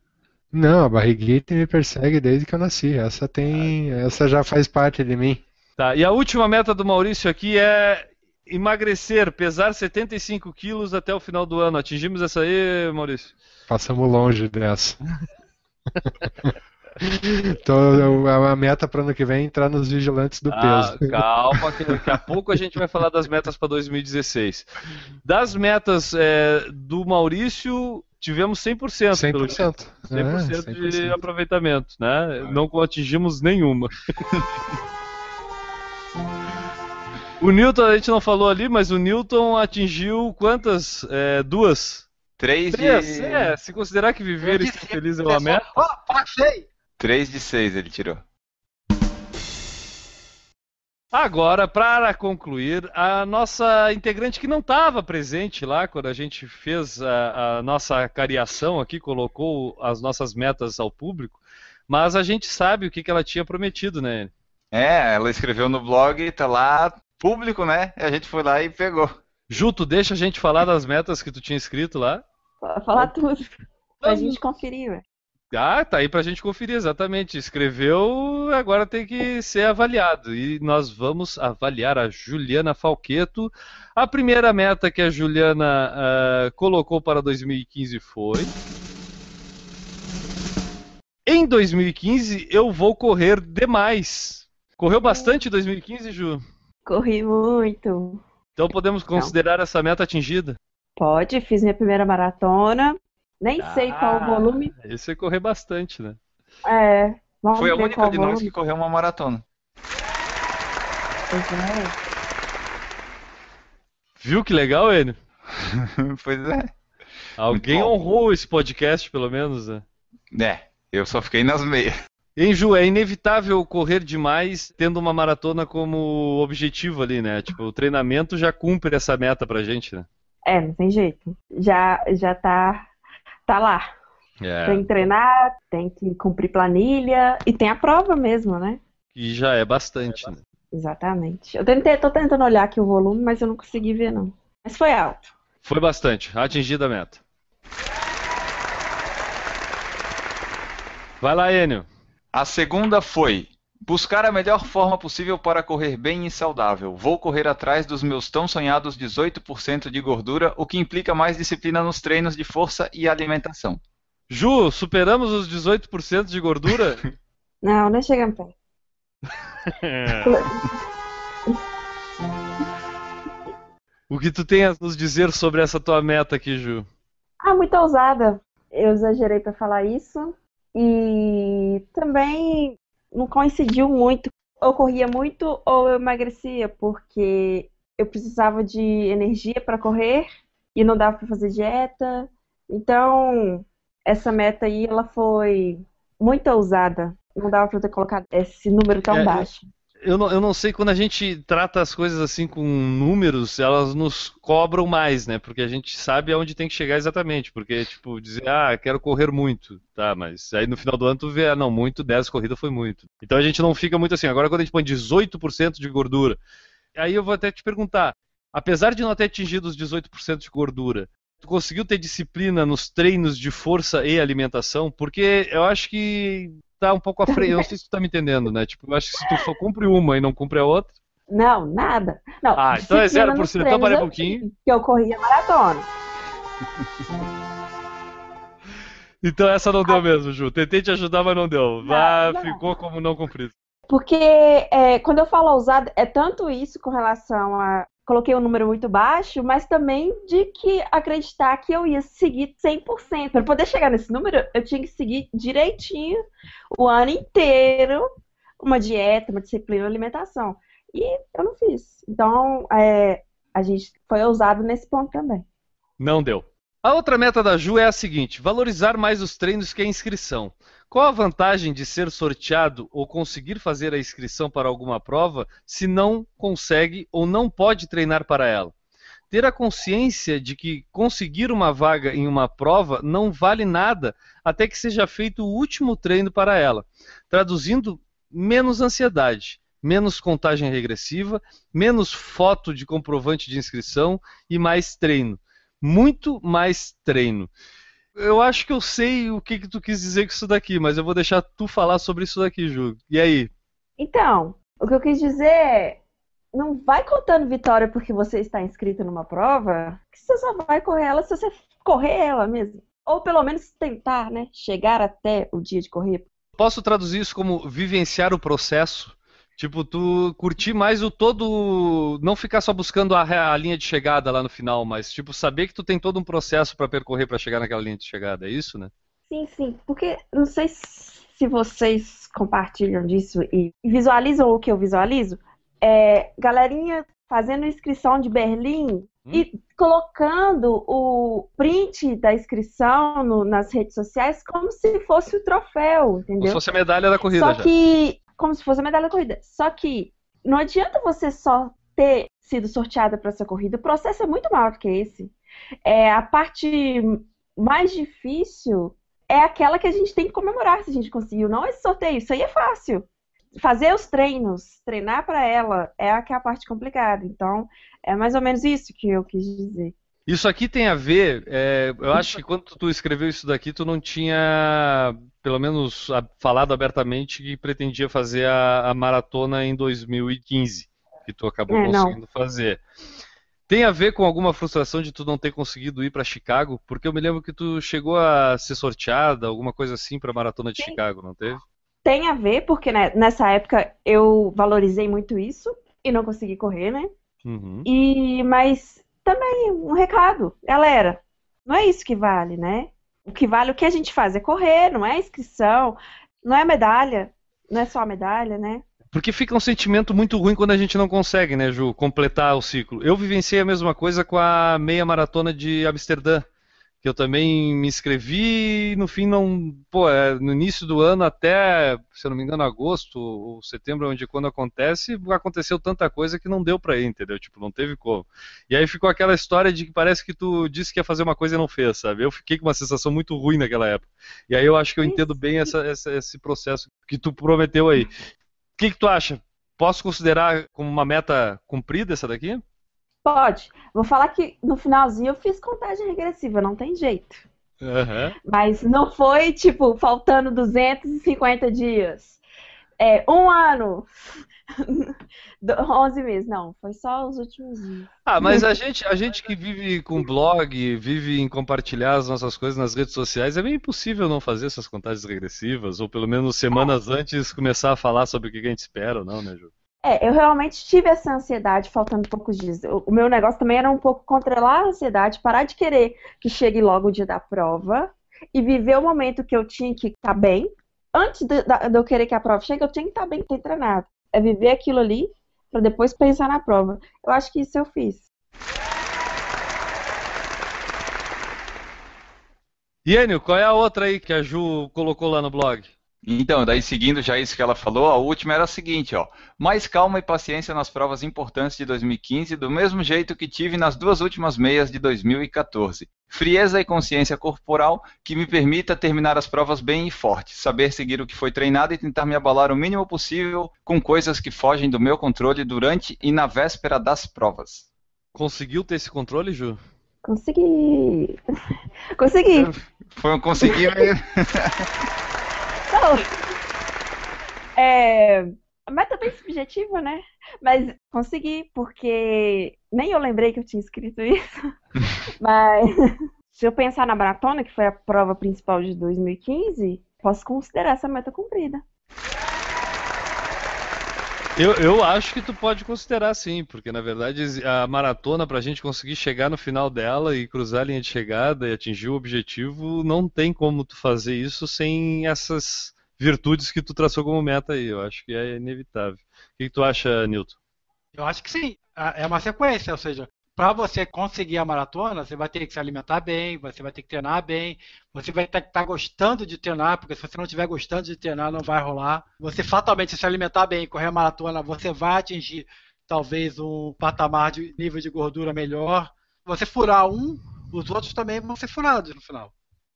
Não, a barriguite me persegue desde que eu nasci. Essa tem, essa já faz parte de mim. Tá. E a última meta do Maurício aqui é emagrecer, pesar 75 quilos até o final do ano. Atingimos essa aí, Maurício? Passamos longe dessa. [LAUGHS] Então, a a meta para ano que vem é entrar nos vigilantes do Ah, peso. calma, que daqui a [LAUGHS] pouco a gente vai falar das metas para 2016. Das metas é, do Maurício, tivemos 100%. pelo jeito. 100%. 100% É, de 100%. aproveitamento, né? Não atingimos nenhuma. [LAUGHS] o Newton a gente não falou ali, mas o Newton atingiu quantas? É, duas? Três Três? de. É, se considerar que viver e ser feliz é uma meta. Ó, passei! Três de seis ele tirou. Agora, para concluir, a nossa integrante que não estava presente lá quando a gente fez a, a nossa cariação aqui, colocou as nossas metas ao público, mas a gente sabe o que, que ela tinha prometido, né? É, ela escreveu no blog, tá lá, público, né? E a gente foi lá e pegou. Ju, tu deixa a gente falar das metas que tu tinha escrito lá? Falar tudo. Pra gente conferir, ué. Ah, tá aí pra gente conferir, exatamente. Escreveu, agora tem que ser avaliado. E nós vamos avaliar a Juliana Falqueto. A primeira meta que a Juliana ah, colocou para 2015 foi. Em 2015 eu vou correr demais. Correu bastante em 2015, Ju? Corri muito. Então podemos considerar essa meta atingida? Pode, fiz minha primeira maratona. Nem sei qual o volume. Esse é correr bastante, né? É. Vamos Foi a única de volume. nós que correu uma maratona. Pois é. Viu que legal, Enio? [LAUGHS] pois é. Alguém honrou esse podcast, pelo menos, né? É, eu só fiquei nas meias. Hein, Ju, é inevitável correr demais tendo uma maratona como objetivo ali, né? Tipo, o treinamento já cumpre essa meta pra gente, né? É, não tem jeito. Já, já tá, tá lá. É. Tem que treinar, tem que cumprir planilha e tem a prova mesmo, né? E já é bastante, né? Exatamente. Eu tentei, tô tentando olhar aqui o volume, mas eu não consegui ver, não. Mas foi alto. Foi bastante. Atingida a meta. Vai lá, Enio. A segunda foi buscar a melhor forma possível para correr bem e saudável. Vou correr atrás dos meus tão sonhados 18% de gordura, o que implica mais disciplina nos treinos de força e alimentação. Ju, superamos os 18% de gordura? [LAUGHS] Não, nem chegamos [LAUGHS] perto. o que tu tem a nos dizer sobre essa tua meta aqui, Ju? Ah, muito ousada. Eu exagerei pra falar isso. E também não coincidiu muito. Ou corria muito ou eu emagrecia, porque eu precisava de energia para correr e não dava para fazer dieta. Então, essa meta aí, ela foi muito ousada. Não dava para ter colocado esse número tão É, eu- baixo. Eu não, eu não sei, quando a gente trata as coisas assim com números, elas nos cobram mais, né? Porque a gente sabe aonde tem que chegar exatamente. Porque, tipo, dizer, ah, quero correr muito, tá? Mas aí no final do ano tu vê, ah, não, muito, 10 corridas foi muito. Então a gente não fica muito assim. Agora quando a gente põe 18% de gordura, aí eu vou até te perguntar, apesar de não ter atingido os 18% de gordura, Tu conseguiu ter disciplina nos treinos de força e alimentação? Porque eu acho que tá um pouco à frente. Eu não sei se tu tá me entendendo, né? Tipo, eu acho que se tu for cumpre uma e não cumpre a outra. Não, nada. Não, ah, então é 0%. Então parei um pouquinho. Que eu corria maratona. [LAUGHS] então essa não deu mesmo, Ju. Tentei te ajudar, mas não deu. Não, não. Ficou como não cumprido. Porque é, quando eu falo ousado, é tanto isso com relação a. Coloquei um número muito baixo, mas também de que acreditar que eu ia seguir 100%. Para poder chegar nesse número, eu tinha que seguir direitinho o ano inteiro uma dieta, uma disciplina, uma alimentação. E eu não fiz. Então, é, a gente foi ousado nesse ponto também. Não deu. A outra meta da Ju é a seguinte: valorizar mais os treinos que a inscrição. Qual a vantagem de ser sorteado ou conseguir fazer a inscrição para alguma prova se não consegue ou não pode treinar para ela? Ter a consciência de que conseguir uma vaga em uma prova não vale nada até que seja feito o último treino para ela. Traduzindo, menos ansiedade, menos contagem regressiva, menos foto de comprovante de inscrição e mais treino muito mais treino. Eu acho que eu sei o que, que tu quis dizer com isso daqui, mas eu vou deixar tu falar sobre isso daqui, Ju. E aí? Então, o que eu quis dizer é, não vai contando vitória porque você está inscrito numa prova, que você só vai correr ela se você correr ela mesmo. Ou pelo menos tentar, né? Chegar até o dia de correr. Posso traduzir isso como vivenciar o processo Tipo, tu curtir mais o todo. Não ficar só buscando a, a, linha de chegada lá no final, mas, tipo, saber que tu tem todo um processo para percorrer para chegar naquela linha de chegada. É isso, né? Sim, sim. Porque não sei se vocês compartilham disso e visualizam o que eu visualizo. É, galerinha fazendo inscrição de Berlim hum. e colocando o print da inscrição no, nas redes sociais como se fosse o troféu, entendeu? Como se fosse a medalha da corrida. Só já. que como se fosse a medalha da corrida. Só que não adianta você só ter sido sorteada para essa corrida. O processo é muito maior do que esse. É, a parte mais difícil é aquela que a gente tem que comemorar se a gente conseguiu. Não esse sorteio, isso aí é fácil. Fazer os treinos, treinar para ela, é a que é a parte complicada. Então, é mais ou menos isso que eu quis dizer. Isso aqui tem a ver, é, eu acho que quando tu escreveu isso daqui, tu não tinha, pelo menos, falado abertamente que pretendia fazer a, a maratona em 2015, que tu acabou é, conseguindo não. fazer. Tem a ver com alguma frustração de tu não ter conseguido ir para Chicago? Porque eu me lembro que tu chegou a ser sorteada, alguma coisa assim, para a maratona de Sim. Chicago, não teve? Tem a ver, porque né, nessa época eu valorizei muito isso e não consegui correr, né? Uhum. E mas também um recado, galera. Não é isso que vale, né? O que vale, o que a gente faz é correr, não é inscrição, não é medalha, não é só medalha, né? Porque fica um sentimento muito ruim quando a gente não consegue, né, Ju, completar o ciclo. Eu vivenciei a mesma coisa com a meia maratona de Amsterdã que eu também me inscrevi e no fim não. Pô, é, no início do ano até, se eu não me engano, agosto ou setembro, onde quando acontece, aconteceu tanta coisa que não deu pra ir, entendeu? Tipo, não teve como. E aí ficou aquela história de que parece que tu disse que ia fazer uma coisa e não fez, sabe? Eu fiquei com uma sensação muito ruim naquela época. E aí eu acho que eu entendo bem essa, essa, esse processo que tu prometeu aí. O que, que tu acha? Posso considerar como uma meta cumprida essa daqui? Pode. Vou falar que no finalzinho eu fiz contagem regressiva, não tem jeito. Uhum. Mas não foi, tipo, faltando 250 dias. É, um ano. [LAUGHS] 11 meses, não, foi só os últimos dias. Ah, mas a gente, a gente que vive com blog, vive em compartilhar as nossas coisas nas redes sociais, é meio impossível não fazer essas contagens regressivas, ou pelo menos semanas antes começar a falar sobre o que a gente espera ou não, né, Ju? É, eu realmente tive essa ansiedade faltando poucos dias. O meu negócio também era um pouco controlar a ansiedade, parar de querer que chegue logo o dia da prova e viver o momento que eu tinha que estar tá bem. Antes de, de, eu querer que a prova chegue, eu tinha que estar tá bem, ter treinado. É viver aquilo ali para depois pensar na prova. Eu acho que isso eu fiz. Iênio, qual é a outra aí que a Ju colocou lá no blog? Então, daí seguindo já isso que ela falou, a última era a seguinte, ó. Mais calma e paciência nas provas importantes de 2015, do mesmo jeito que tive nas duas últimas meias de 2014. Frieza e consciência corporal que me permita terminar as provas bem e forte, saber seguir o que foi treinado e tentar me abalar o mínimo possível com coisas que fogem do meu controle durante e na véspera das provas. Conseguiu ter esse controle, Ju? Consegui! [LAUGHS] Consegui! Foi um conseguir. [LAUGHS] Não. É, a meta bem subjetiva, né? Mas consegui, porque nem eu lembrei que eu tinha escrito isso. [LAUGHS] Mas se eu pensar na maratona, que foi a prova principal de 2015, posso considerar essa meta cumprida. Eu, eu acho que tu pode considerar sim, porque na verdade a maratona, para a gente conseguir chegar no final dela e cruzar a linha de chegada e atingir o objetivo, não tem como tu fazer isso sem essas virtudes que tu traçou como meta aí. Eu acho que é inevitável. O que, que tu acha, Nilton? Eu acho que sim. É uma sequência, ou seja, para você conseguir a maratona, você vai ter que se alimentar bem, você vai ter que treinar bem, você vai ter que estar tá gostando de treinar, porque se você não estiver gostando de treinar, não vai rolar. Você fatalmente se alimentar bem e correr a maratona, você vai atingir talvez um patamar de nível de gordura melhor. Você furar um, os outros também vão ser furados no final.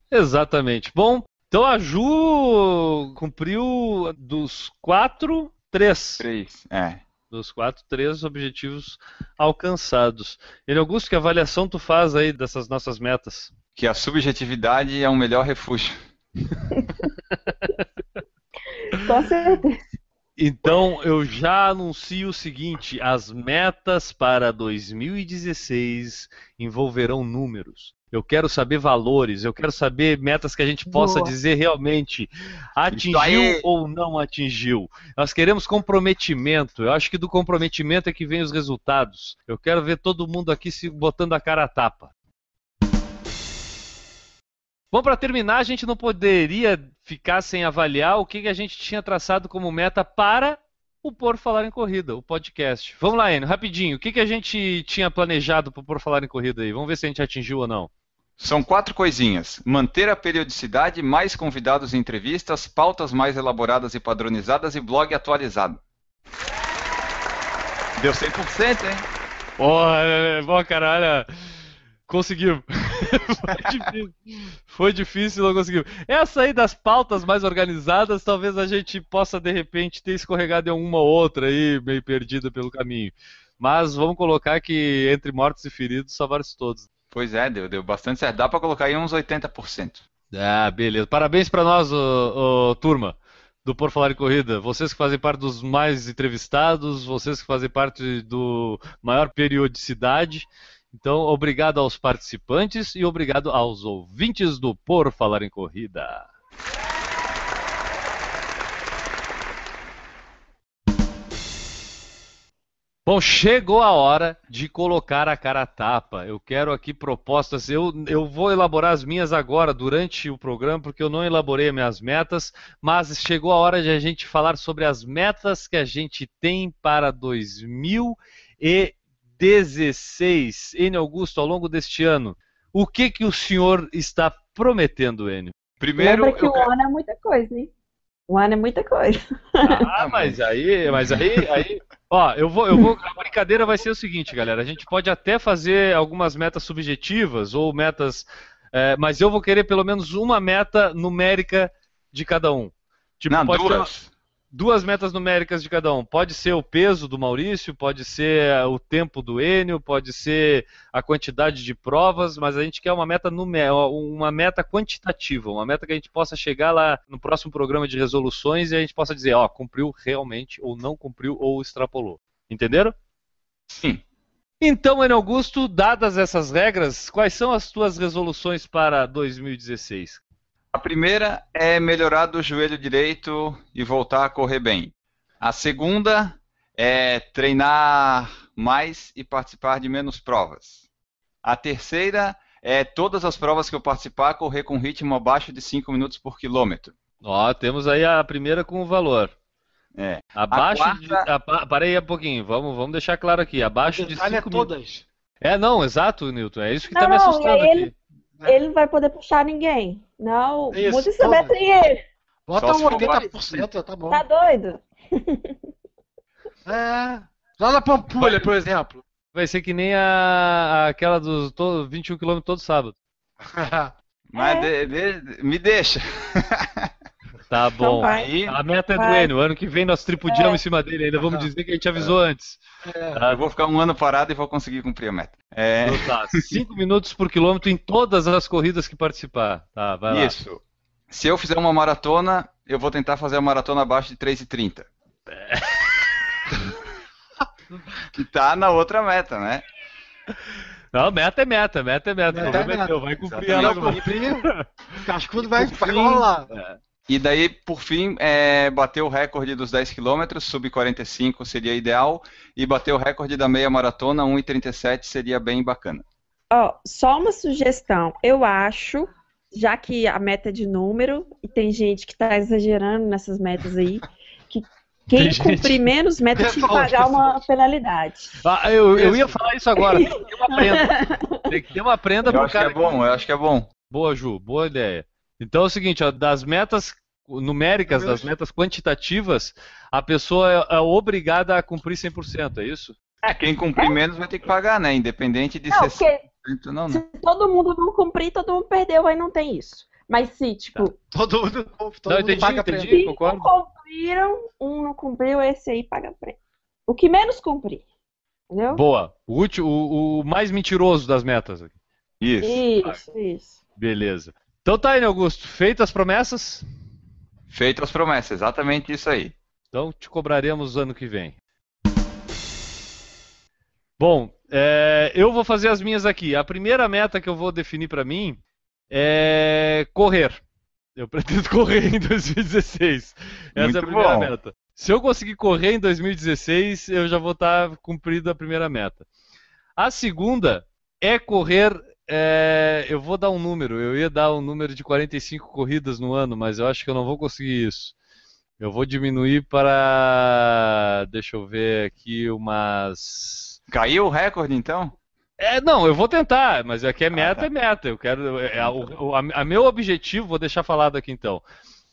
Exatamente. Bom, então a Ju cumpriu dos quatro, três. Três, é dos quatro, três objetivos alcançados. Ele Augusto, que avaliação tu faz aí dessas nossas metas? Que a subjetividade é o melhor refúgio. [LAUGHS] Com certeza. Então eu já anuncio o seguinte: as metas para 2016 envolverão números. Eu quero saber valores, eu quero saber metas que a gente possa Boa. dizer realmente atingiu ou não atingiu. Nós queremos comprometimento. Eu acho que do comprometimento é que vem os resultados. Eu quero ver todo mundo aqui se botando a cara a tapa. Bom, para terminar, a gente não poderia ficar sem avaliar o que a gente tinha traçado como meta para o Por Falar em Corrida, o podcast. Vamos lá, Enio, rapidinho. O que a gente tinha planejado para o Por Falar em Corrida aí? Vamos ver se a gente atingiu ou não. São quatro coisinhas: manter a periodicidade, mais convidados em entrevistas, pautas mais elaboradas e padronizadas e blog atualizado. Deu 100%, hein? Porra, é, é, bom, caralho. Conseguimos. [LAUGHS] Foi difícil. Foi difícil, não conseguimos. Essa aí das pautas mais organizadas, talvez a gente possa de repente ter escorregado em uma ou outra aí, meio perdida pelo caminho. Mas vamos colocar que entre mortos e feridos salvaram-se todos. Pois é, deu, deu bastante certo. Dá para colocar aí uns 80%. Ah, beleza. Parabéns para nós, ô, ô, turma do Por Falar em Corrida. Vocês que fazem parte dos mais entrevistados, vocês que fazem parte do maior periodicidade. Então, obrigado aos participantes e obrigado aos ouvintes do Por Falar em Corrida. Bom, chegou a hora de colocar a cara a tapa. Eu quero aqui propostas. Eu, eu vou elaborar as minhas agora, durante o programa, porque eu não elaborei as minhas metas, mas chegou a hora de a gente falar sobre as metas que a gente tem para 2016. Enio Augusto, ao longo deste ano, o que, que o senhor está prometendo, Enio? Primeiro, Lembra que o ano é muita coisa, hein? Um ano é muita coisa. Ah, mas aí, mas aí, aí, ó, eu vou, eu vou, a brincadeira vai ser o seguinte, galera, a gente pode até fazer algumas metas subjetivas ou metas, é, mas eu vou querer pelo menos uma meta numérica de cada um. Tipo, Não, pode duas duas metas numéricas de cada um. Pode ser o peso do Maurício, pode ser o tempo do Enio, pode ser a quantidade de provas, mas a gente quer uma meta numérica, uma meta quantitativa, uma meta que a gente possa chegar lá no próximo programa de resoluções e a gente possa dizer, ó, cumpriu realmente ou não cumpriu ou extrapolou. Entenderam? Sim. Então, Enio Augusto, dadas essas regras, quais são as tuas resoluções para 2016? A primeira é melhorar do joelho direito e voltar a correr bem. A segunda é treinar mais e participar de menos provas. A terceira é todas as provas que eu participar correr com ritmo abaixo de 5 minutos por quilômetro. Ó, temos aí a primeira com o valor. É. Abaixo quarta... de. A, parei aí um pouquinho, vamos, vamos deixar claro aqui. Abaixo de 5 é todas. É, não, exato, Newton. É isso que está me assustando ele, aqui. Ele não vai poder puxar ninguém. Não, Isso, muda esse metro em ele. Bota um 80%, tá bom. Tá doido? É. Lá na Pampulha, por exemplo. Vai ser que nem a, aquela dos todo, 21 km todo sábado. [LAUGHS] Mas é. de, de, me deixa. [LAUGHS] Tá bom. Então vai. Aí, A meta é do Vai. Enio. Ano que vem nós tripudiamos É. em cima dele ainda. Vamos dizer que a gente avisou antes. eu vou ficar um ano parado e vou conseguir cumprir a meta. É, Então tá. 5 minutos por quilômetro em todas as corridas que participar. Tá, vai lá. isso. Se eu fizer uma maratona, eu vou tentar fazer a maratona abaixo de 3,30. [LAUGHS] que tá na outra meta, né? Não, meta é meta, meta é meta. Meta O problema é é meta. teu, vai cumprir Exatamente. ela. Agora. cumprir, cascudo vai, vai rolar. E daí, por fim, é, bater o recorde dos 10 km, sub 45 seria ideal, e bater o recorde da meia maratona, 1,37 seria bem bacana. Ó, só uma sugestão. Eu acho, já que a meta é de número, e tem gente que tá exagerando nessas metas aí, que quem Tem gente. cumprir menos meta tinha que pagar uma penalidade. Ah, eu, eu ia falar isso agora. Tem que ter uma prenda. Tem que ter uma prenda Eu pro acho que cara. é bom, eu acho que é bom. Boa, Ju, boa ideia. Então é o seguinte, ó, das metas numéricas, das metas quantitativas, a pessoa é, é obrigada a cumprir 100%, é isso? É, quem cumprir menos vai ter que pagar, né? Independente de Não, ser 100% não, se né? todo mundo não cumprir, todo mundo perdeu, aí não tem isso. Mas se, tipo, Todo mundo, [LAUGHS] todo Não, mundo entendi, paga entendi. prêmio. concordo. cumpriram, um não cumpriu, esse aí paga prêmio. O que menos cumprir. Entendeu? Boa. O, último, o, o mais mentiroso das metas. aqui. Isso. Isso, isso. Beleza. Então tá aí, Augusto. Feitas as promessas? Feito as promessas, exatamente isso aí. Então te cobraremos ano que vem. Bom, é, eu vou fazer as minhas aqui. A primeira meta que eu vou definir para mim é correr. Eu [LAUGHS] pretendo correr em 2016. Essa Muito é a primeira bom. meta. Se eu conseguir correr em 2016, eu já vou estar cumprido a primeira meta. A segunda é correr. É, eu vou dar um número. Eu ia dar um número de 45 corridas no ano, mas eu acho que eu não vou conseguir isso. Eu vou diminuir para. Deixa eu ver aqui, umas. Caiu o recorde, então? É, não, eu vou tentar, mas aqui é meta, tá. é meta. Eu quero. É, a, o, a, a meu objetivo, vou deixar falado aqui então.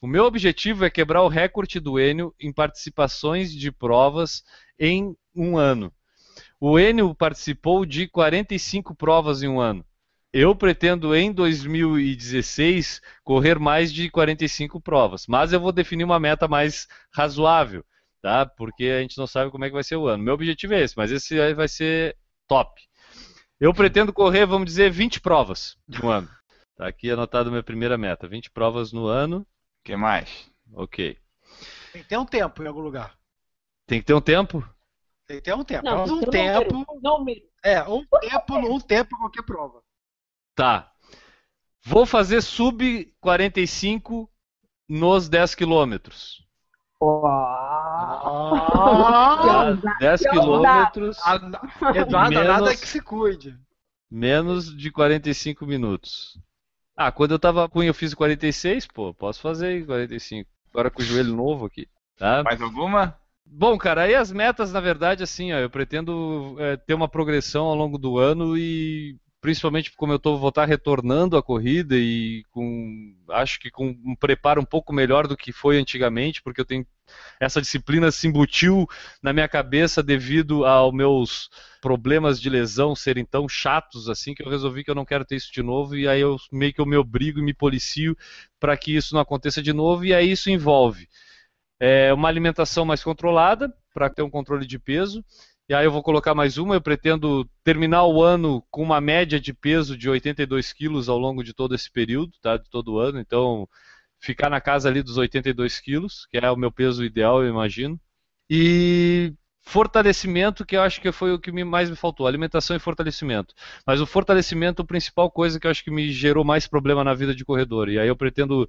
O meu objetivo é quebrar o recorde do Enio em participações de provas em um ano. O Enio participou de 45 provas em um ano. Eu pretendo em 2016 correr mais de 45 provas, mas eu vou definir uma meta mais razoável, tá? Porque a gente não sabe como é que vai ser o ano. Meu objetivo é esse, mas esse aí vai ser top. Eu pretendo correr, vamos dizer, 20 provas no ano. Tá aqui anotado minha primeira meta, 20 provas no ano. O que mais? OK. Tem que ter um tempo em algum lugar. Tem que ter um tempo? Tem que ter um tempo. Não, Mas um tempo. número. É, um tempo, um tempo em qualquer prova. Tá. Vou fazer sub 45 nos 10 quilômetros. Ah, Tá? 10 que quilômetros, Eduardo, Menos- nada que se cuide. menos de 45 minutos. Ah, quando eu tava com eu fiz 46, pô, posso fazer em 45. Agora com o joelho novo aqui, tá? Mais alguma? Bom, cara, aí as metas, na verdade, assim, ó, eu pretendo é, ter uma progressão ao longo do ano e principalmente como eu tô, vou estar retornando à corrida e com, acho que com um preparo um pouco melhor do que foi antigamente, porque eu tenho essa disciplina se embutiu na minha cabeça devido aos meus problemas de lesão serem tão chatos assim que eu resolvi que eu não quero ter isso de novo e aí eu meio que eu me obrigo e me policio para que isso não aconteça de novo e aí isso envolve é, uma alimentação mais controlada para ter um controle de peso. E aí eu vou colocar mais uma. Eu pretendo terminar o ano com uma média de peso de 82 quilos ao longo de todo esse período, tá? De todo ano. Então, ficar na casa ali dos 82 quilos, que é o meu peso ideal, eu imagino. E fortalecimento, que eu acho que foi o que mais me faltou, alimentação e fortalecimento. Mas o fortalecimento a principal coisa que eu acho que me gerou mais problema na vida de corredor. E aí eu pretendo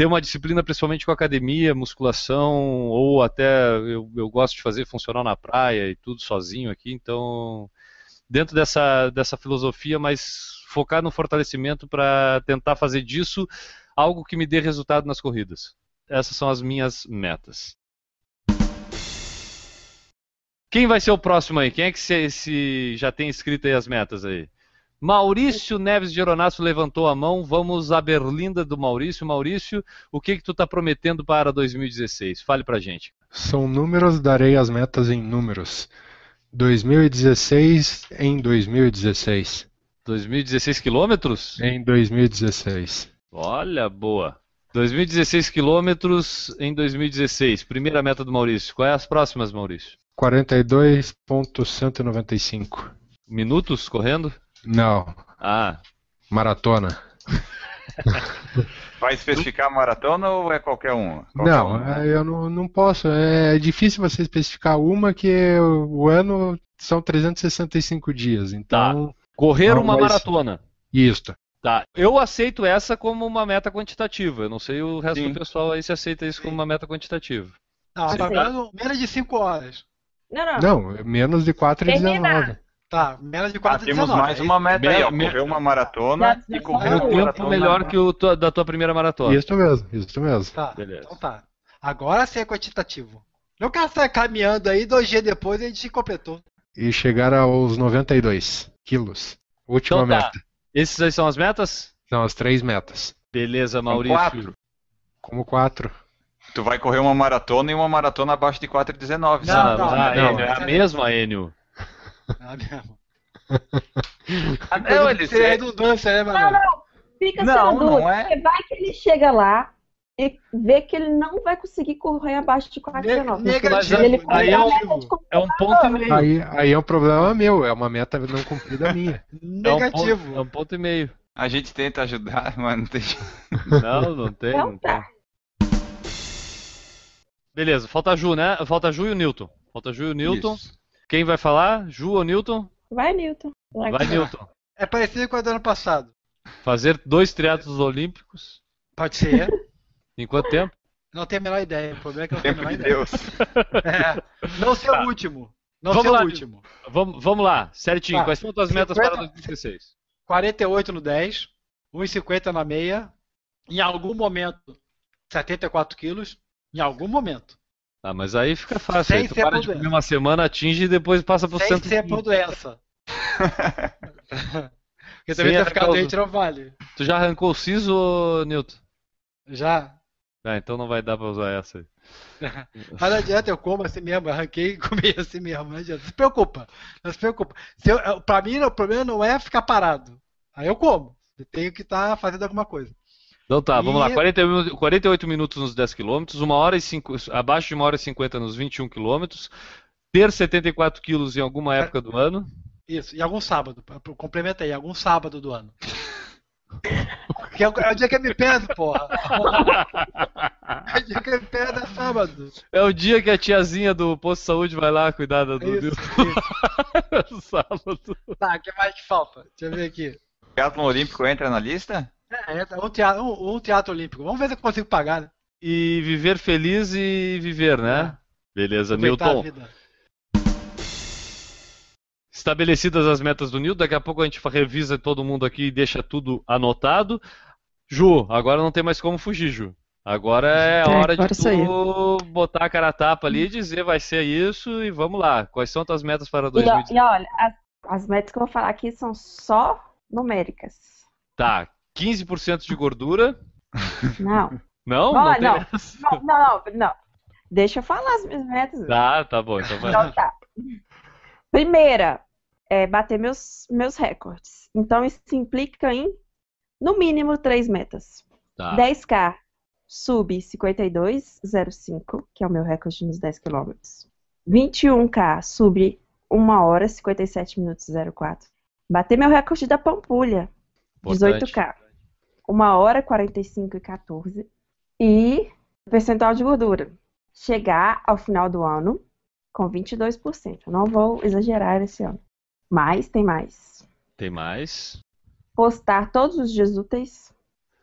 ter uma disciplina principalmente com academia, musculação, ou até eu, eu gosto de fazer funcional na praia e tudo sozinho aqui, então dentro dessa, dessa filosofia, mas focar no fortalecimento para tentar fazer disso algo que me dê resultado nas corridas. Essas são as minhas metas. Quem vai ser o próximo aí? Quem é que se, se já tem escrito aí as metas aí? Maurício Neves de Geronasso levantou a mão. Vamos à berlinda do Maurício. Maurício, o que que tu está prometendo para 2016? Fale pra gente. São números, darei as metas em números. 2016 em 2016. 2016 quilômetros? Em 2016. Olha, boa. 2016 quilômetros em 2016. Primeira meta do Maurício. Qual é as próximas, Maurício? 42.195. Minutos correndo? Não. Ah. Maratona. [LAUGHS] Vai especificar a maratona ou é qualquer um? Qualquer não, um, né? eu não, não posso. É difícil você especificar uma que o ano são 365 dias. Então. Tá. Correr uma maratona. Isso. Tá. Eu aceito essa como uma meta quantitativa. Eu não sei o resto Sim. do pessoal aí se aceita isso Sim. como uma meta quantitativa. Não, tá menos de 5 horas. Não, não. Não, menos de 4 e 19. Tá, menos de 4 ah, Temos mais uma meta aí, ó. Correr uma maratona e correr um tempo melhor que o da tua primeira maratona. Isso mesmo, isso mesmo. Tá, Beleza. então tá. Agora sim é quantitativo. Não quero sair caminhando aí, dois dias depois a gente completou. E chegar aos 92 quilos. Última então, tá. meta. Esses aí são as metas? São as três metas. Beleza, Maurício. Como quatro. Como quatro. Tu vai correr uma maratona e uma maratona abaixo de 4,19. Não, não, não, não, não, é a mesma, Enio. Ah, [LAUGHS] não, ele é redundância, né, mano? Não, não. Fica não, sendo não é. Vai que ele chega lá e vê que ele não vai conseguir correr abaixo de 4,19. Negativo. Ele aí é um, é um ponto e meio. Aí, aí é um problema meu, é uma meta não cumprida minha. [LAUGHS] Negativo. É um, ponto, é um ponto e meio. A gente tenta ajudar, [LAUGHS] mas não tem. Não, não tem. Não, não tem. Beleza, falta a Ju, né? Falta a Ju e o Newton. Falta a Ju e o Newton. Isso. Quem vai falar? Ju ou Newton? Vai, Newton. Vai, vai Newton. É parecido com a do ano passado. Fazer dois triatlos olímpicos. Pode ser. Em quanto tempo? Não tenho a menor ideia. O problema é que eu não tenho a menor de ideia. Deus. [LAUGHS] É, não ser tá. o último. Não vamos ser lá, o último. Vamos, vamos lá, certinho. Tá. Quais são as tuas metas para 2016? 48 no 10, 1,50 na meia, em algum momento 74 quilos, em algum momento. Ah, mas aí fica fácil. Sem aí tu para de comer uma semana, atinge e depois passa por Sem ser por doença. [LAUGHS] Porque também vai ficar doente não vale. Tu já arrancou o siso, Newton? Já. Ah, então não vai dar pra usar essa aí. [LAUGHS] Mas não adianta, eu como assim mesmo, arranquei e comi assim mesmo, não adianta. Não se preocupa, não se preocupa. Se eu, pra mim, o problema não é ficar parado. Aí eu como. Eu tenho que estar tá fazendo alguma coisa. Então tá, vamos lá. 40, 48 minutos nos 10 km, uma hora e cinco, abaixo de 1 hora e 50 nos 21 km, ter 74 quilos em alguma época do ano. Isso, em algum sábado. Complementei, algum sábado do ano. Que é, o, é o dia que eu me peso, porra. É o dia que eu me peso é sábado. É o dia que a tiazinha do posto de saúde vai lá cuidar do isso, isso. [LAUGHS] sábado. Tá, o que mais que falta? Deixa eu ver aqui. O teatro olímpico entra na lista? É, entra um teatro, um, um teatro olímpico. Vamos ver se eu consigo pagar, né? E viver feliz e viver, né? É. Beleza, Newton. Estabelecidas as metas do Nil, daqui a pouco a gente revisa todo mundo aqui e deixa tudo anotado. Ju, agora não tem mais como fugir, Ju. Agora é a é, hora de tu botar a cara a tapa ali e dizer vai ser isso e vamos lá. Quais são tuas metas para 2020? E, e olha, as, as, metas que eu vou falar aqui são só numéricas. Tá, 15% de gordura. [LAUGHS] Não. Não? Não, não, não, não, não, Deixa eu falar as minhas metas. Tá, tá bom. Então, vai. então tá. Primeira, é, bater meus, meus recordes. Então, isso implica em, no mínimo, três metas. Tá. 10K sub 52,05, que é o meu recorde nos 10 km. 21K sub 1 hora 57 minutos 04. Bater meu recorde da Pampulha, 18K. 1 hora 45 e 14. E percentual de gordura. Chegar ao final do ano com 22%. Eu não vou exagerar esse ano. Mas tem mais. Tem mais. Postar todos os dias úteis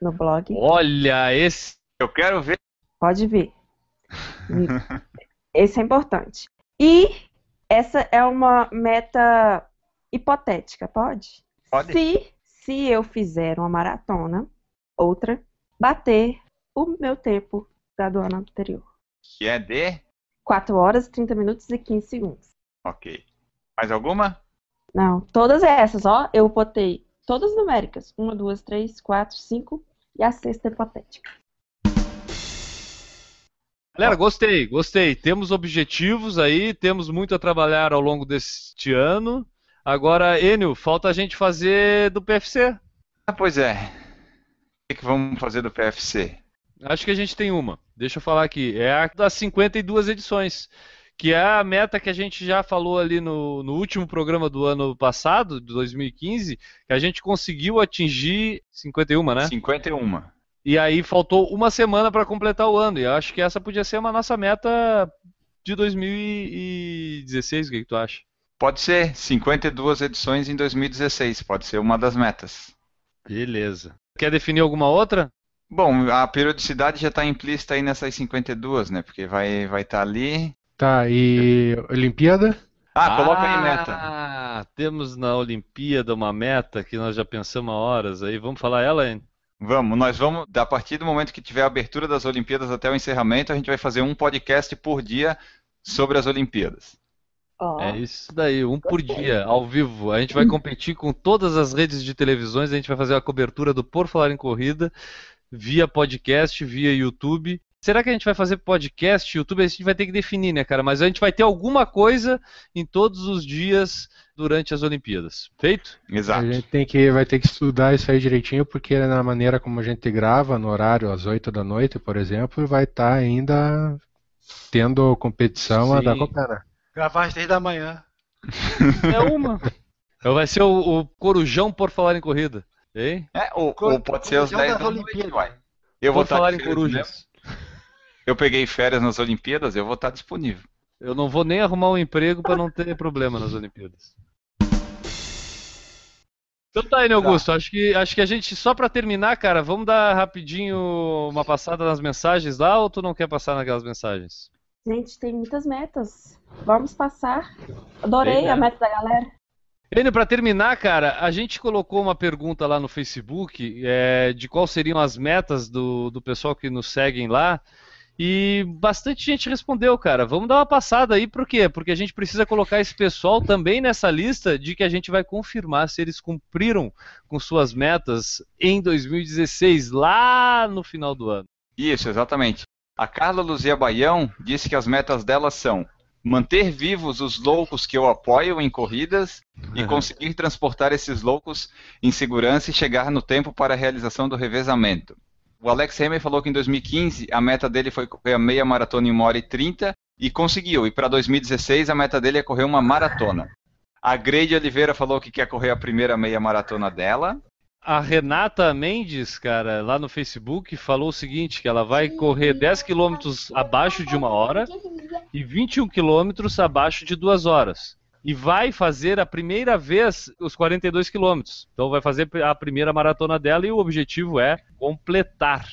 no blog. Olha, esse. Eu quero ver. Pode ver. [LAUGHS] esse é importante. E essa é uma meta hipotética, pode? Pode. Se, se eu fizer uma maratona, outra, bater o meu tempo da do ano anterior. Que é de? 4 horas, 30 minutos e 15 segundos. Ok. Mais alguma? Não, todas essas, ó, eu botei todas numéricas. Uma, duas, três, quatro, cinco e a sexta hipotética. Galera, gostei, gostei. Temos objetivos aí, temos muito a trabalhar ao longo deste ano. Agora, Enio, falta a gente fazer do PFC. Ah, pois é. O que, que vamos fazer do PFC? Acho que a gente tem uma. Deixa eu falar aqui. É a das 52 edições. Que é a meta que a gente já falou ali no, no último programa do ano passado, de 2015, que a gente conseguiu atingir 51, né? 51. E aí faltou uma semana para completar o ano. E eu acho que essa podia ser uma nossa meta de 2016. O que, que tu acha? Pode ser. 52 edições em 2016. Pode ser uma das metas. Beleza. Quer definir alguma outra? Bom, a periodicidade já está implícita aí nessas 52, né? Porque vai estar vai tá ali. Tá, e Olimpíada? Ah, coloca ah, aí meta. Ah, temos na Olimpíada uma meta que nós já pensamos há horas aí. Vamos falar ela, hein? Vamos, nós vamos, a partir do momento que tiver a abertura das Olimpíadas até o encerramento, a gente vai fazer um podcast por dia sobre as Olimpíadas. Oh. É isso daí, um por dia, ao vivo. A gente vai competir com todas as redes de televisões, a gente vai fazer a cobertura do Por Falar em Corrida via podcast, via YouTube. Será que a gente vai fazer podcast, YouTube? A gente vai ter que definir, né, cara? Mas a gente vai ter alguma coisa em todos os dias durante as Olimpíadas. Feito? Exato. A gente tem que, vai ter que estudar isso aí direitinho, porque na maneira como a gente grava, no horário às 8 da noite, por exemplo, vai estar tá ainda tendo competição Sim. a dar copera. Gravar às 10 da manhã. [LAUGHS] É uma. Então vai ser o, o Corujão por falar em corrida. Hein? É, ou, ou pode ser às 10 da Olimpíadas. Noite, Eu vou falar em corujas. Eu peguei férias nas Olimpíadas, eu vou estar disponível. Eu não vou nem arrumar um emprego para não ter problema nas Olimpíadas. Então tá aí, né, Augusto? Tá. Acho, que, acho que a gente, só para terminar, cara, vamos dar rapidinho uma passada nas mensagens lá ou tu não quer passar naquelas mensagens? Gente, tem muitas metas. Vamos passar. Adorei a meta da galera. Enio, para terminar, cara, a gente colocou uma pergunta lá no Facebook é, de quais seriam as metas do, do pessoal que nos seguem lá. E bastante gente respondeu, cara. Vamos dar uma passada aí, por quê? Porque a gente precisa colocar esse pessoal também nessa lista de que a gente vai confirmar se eles cumpriram com suas metas em 2016, lá no final do ano. Isso, exatamente. A Carla Luzia Baião disse que as metas dela são manter vivos os loucos que eu apoio em corridas e conseguir transportar esses loucos em segurança e chegar no tempo para a realização do revezamento. O Alex Hammer falou que em 2015 a meta dele foi correr a meia maratona em 1 hora e 30 e conseguiu. E para 2016 a meta dele é correr uma maratona. A Grade Oliveira falou que quer correr a primeira meia maratona dela. A Renata Mendes, cara, lá no Facebook, falou o seguinte, que ela vai correr 10 quilômetros abaixo de uma hora e 21 quilômetros abaixo de duas horas. E vai fazer a primeira vez os 42 quilômetros. Então vai fazer a primeira maratona dela e o objetivo é completar.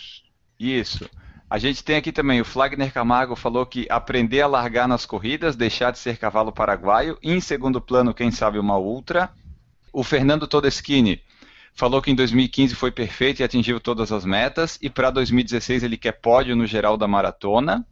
Isso. A gente tem aqui também o Flagner Camargo falou que aprender a largar nas corridas, deixar de ser cavalo paraguaio. Em segundo plano, quem sabe uma ultra. O Fernando Todeschini falou que em 2015 foi perfeito e atingiu todas as metas, e para 2016 ele quer pódio no geral da maratona.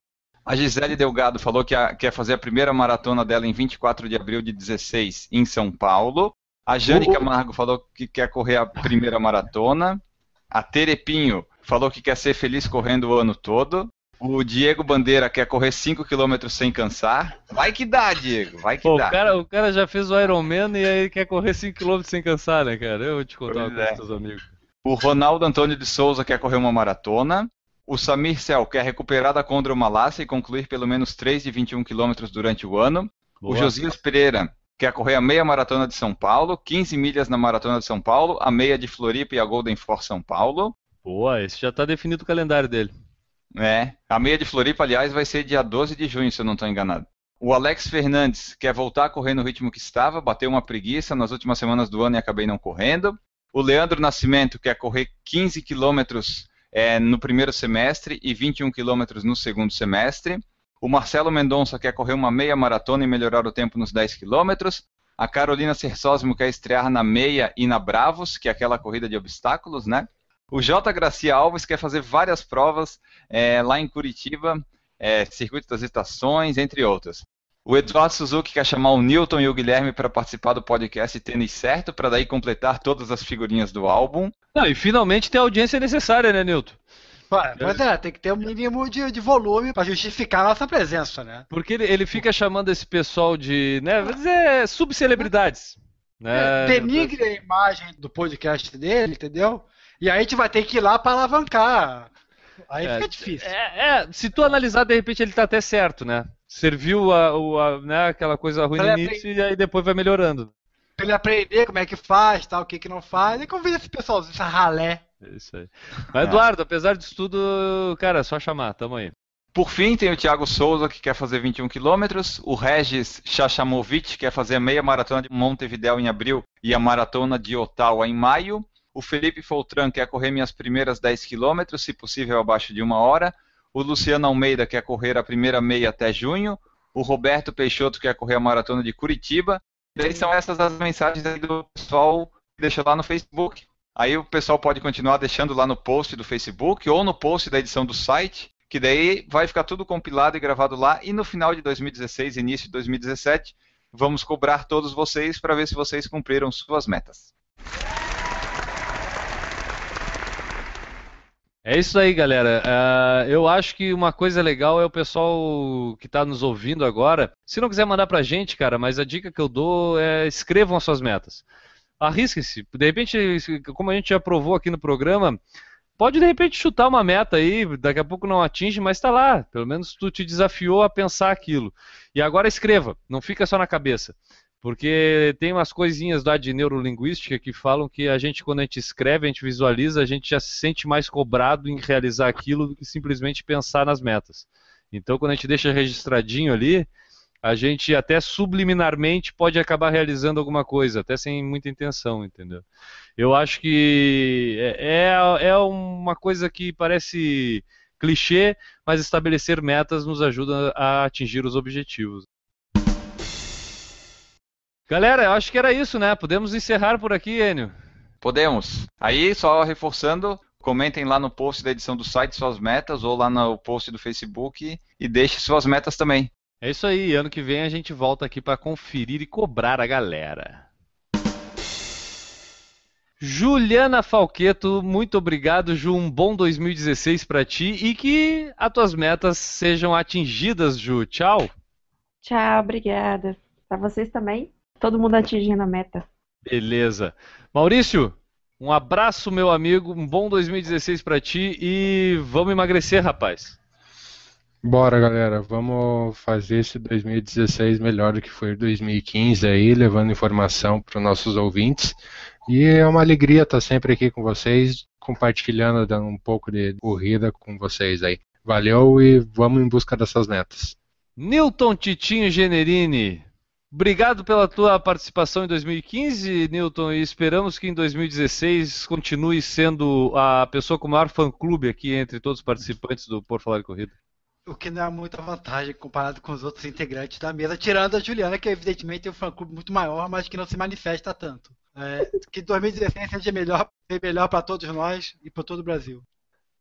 A Gisele Delgado falou que a, quer fazer a primeira maratona dela em 24 de abril de 16 em São Paulo. A Jane Camargo falou que quer correr a primeira maratona. A Terepinho falou que quer ser feliz correndo o ano todo. O Diego Bandeira quer correr 5 km sem cansar. Vai que dá, Diego. Vai que Pô, dá. O cara, o cara já fez o Ironman e aí quer correr 5 km sem cansar, né, cara? Eu vou te contar pois uma é. seus amigos. O Ronaldo Antônio de Souza quer correr uma maratona. O Samir Cel quer recuperar da condromalácia e concluir pelo menos 3 de 21 km durante o ano. Boa. O Josias Pereira quer correr a meia maratona de São Paulo, 15 milhas na maratona de São Paulo, a meia de Floripa e a Golden Force São Paulo. Boa, esse já está definido o calendário dele. É, a meia de Floripa, aliás, vai ser dia 12 de junho, se eu não estou enganado. O Alex Fernandes quer voltar a correr no ritmo que estava, bateu uma preguiça nas últimas semanas do ano e acabei não correndo. O Leandro Nascimento quer correr 15 quilômetros é, no primeiro semestre e 21 quilômetros no segundo semestre. O Marcelo Mendonça quer correr uma meia maratona e melhorar o tempo nos 10 quilômetros. A Carolina Sersósimo quer estrear na meia e na Bravos, que é aquela corrida de obstáculos, né? O J. Gracia Alves quer fazer várias provas é, lá em Curitiba, é, Circuito das Estações, entre outras. O Eduardo Suzuki quer chamar o Newton e o Guilherme para participar do podcast Tênis Certo, para daí completar todas as figurinhas do álbum. Não, e finalmente ter a audiência necessária, né, Newton? Pois é, tem que ter um mínimo de, de volume para justificar a nossa presença, né? Porque ele, ele fica chamando esse pessoal de, né, vou dizer, subcelebridades. Né? É, denigre a imagem do podcast dele, entendeu? E aí a gente vai ter que ir lá para alavancar Aí é, fica difícil. É, é, se tu analisar, de repente ele tá até certo, né? Serviu a, a, né, aquela coisa ruim no início e aí depois vai melhorando. Pra ele aprender como é que faz, tal, o que que não faz. E convida esse pessoalzinho, essa ralé. É isso aí. Mas, Eduardo, apesar disso tudo, cara, é só chamar, tamo aí. Por fim, tem o Thiago Souza, que quer fazer 21 quilômetros, o Regis Chachamovic, que quer fazer a meia maratona de Montevideo em abril e a maratona de Ottawa em maio, o Felipe Foltran quer correr minhas primeiras 10 quilômetros, se possível abaixo de uma hora, o Luciano Almeida quer correr a primeira meia até junho, o Roberto Peixoto quer correr a maratona de Curitiba, e aí são essas as mensagens do pessoal que deixa lá no Facebook. Aí o pessoal pode continuar deixando lá no post do Facebook ou no post da edição do site que daí vai ficar tudo compilado e gravado lá, e no final de 2016, início de 2017, vamos cobrar todos vocês para ver se vocês cumpriram suas metas. É isso aí, galera. Uh, eu acho que uma coisa legal é o pessoal que está nos ouvindo agora. Se não quiser mandar para a gente, cara, mas a dica que eu dou é escrevam as suas metas. Arrisquem-se. De repente, como a gente já provou aqui no programa, pode de repente chutar uma meta aí, daqui a pouco não atinge, mas está lá. Pelo menos tu te desafiou a pensar aquilo. E agora escreva, não fica só na cabeça. Porque tem umas coisinhas lá de neurolinguística que falam que a gente, quando a gente escreve, a gente visualiza, a gente já se sente mais cobrado em realizar aquilo do que simplesmente pensar nas metas. Então, quando a gente deixa registradinho ali, a gente até subliminarmente pode acabar realizando alguma coisa, até sem muita intenção, entendeu? Eu acho que é, é, é uma coisa que parece clichê, mas estabelecer metas nos ajuda a atingir os objetivos. Galera, eu acho que era isso, né? Podemos encerrar por aqui, Enio? Podemos. Aí, só reforçando, comentem lá no post da edição do site suas metas ou lá no post do Facebook e deixe suas metas também. É isso aí, ano que vem a gente volta aqui para conferir e cobrar a galera. Juliana Falqueto, muito obrigado, Ju. Um bom 2016 para ti e que as tuas metas sejam atingidas, Ju. Tchau. Tchau, obrigada. Para vocês também. Todo mundo atingindo a meta. Beleza. Maurício, um abraço, meu amigo. Um bom 2016 para ti e vamos emagrecer, rapaz. Bora, galera, vamos fazer esse 2016 melhor do que foi 2015 aí, levando informação para os nossos ouvintes. E é uma alegria estar sempre aqui com vocês, compartilhando, dando um pouco de corrida com vocês aí. Valeu e vamos em busca dessas metas. Newton Titinho Generini, obrigado pela tua participação em 2015, Newton, e esperamos que em 2016 continue sendo a pessoa com o maior fã-clube aqui entre todos os participantes do Por Falar em Corrida. O que não é muita vantagem comparado com os outros integrantes da mesa, tirando a Juliana, que evidentemente tem um fã-clube muito maior, mas que não se manifesta tanto. É, que 2016 seja melhor, melhor para todos nós e para todo o Brasil.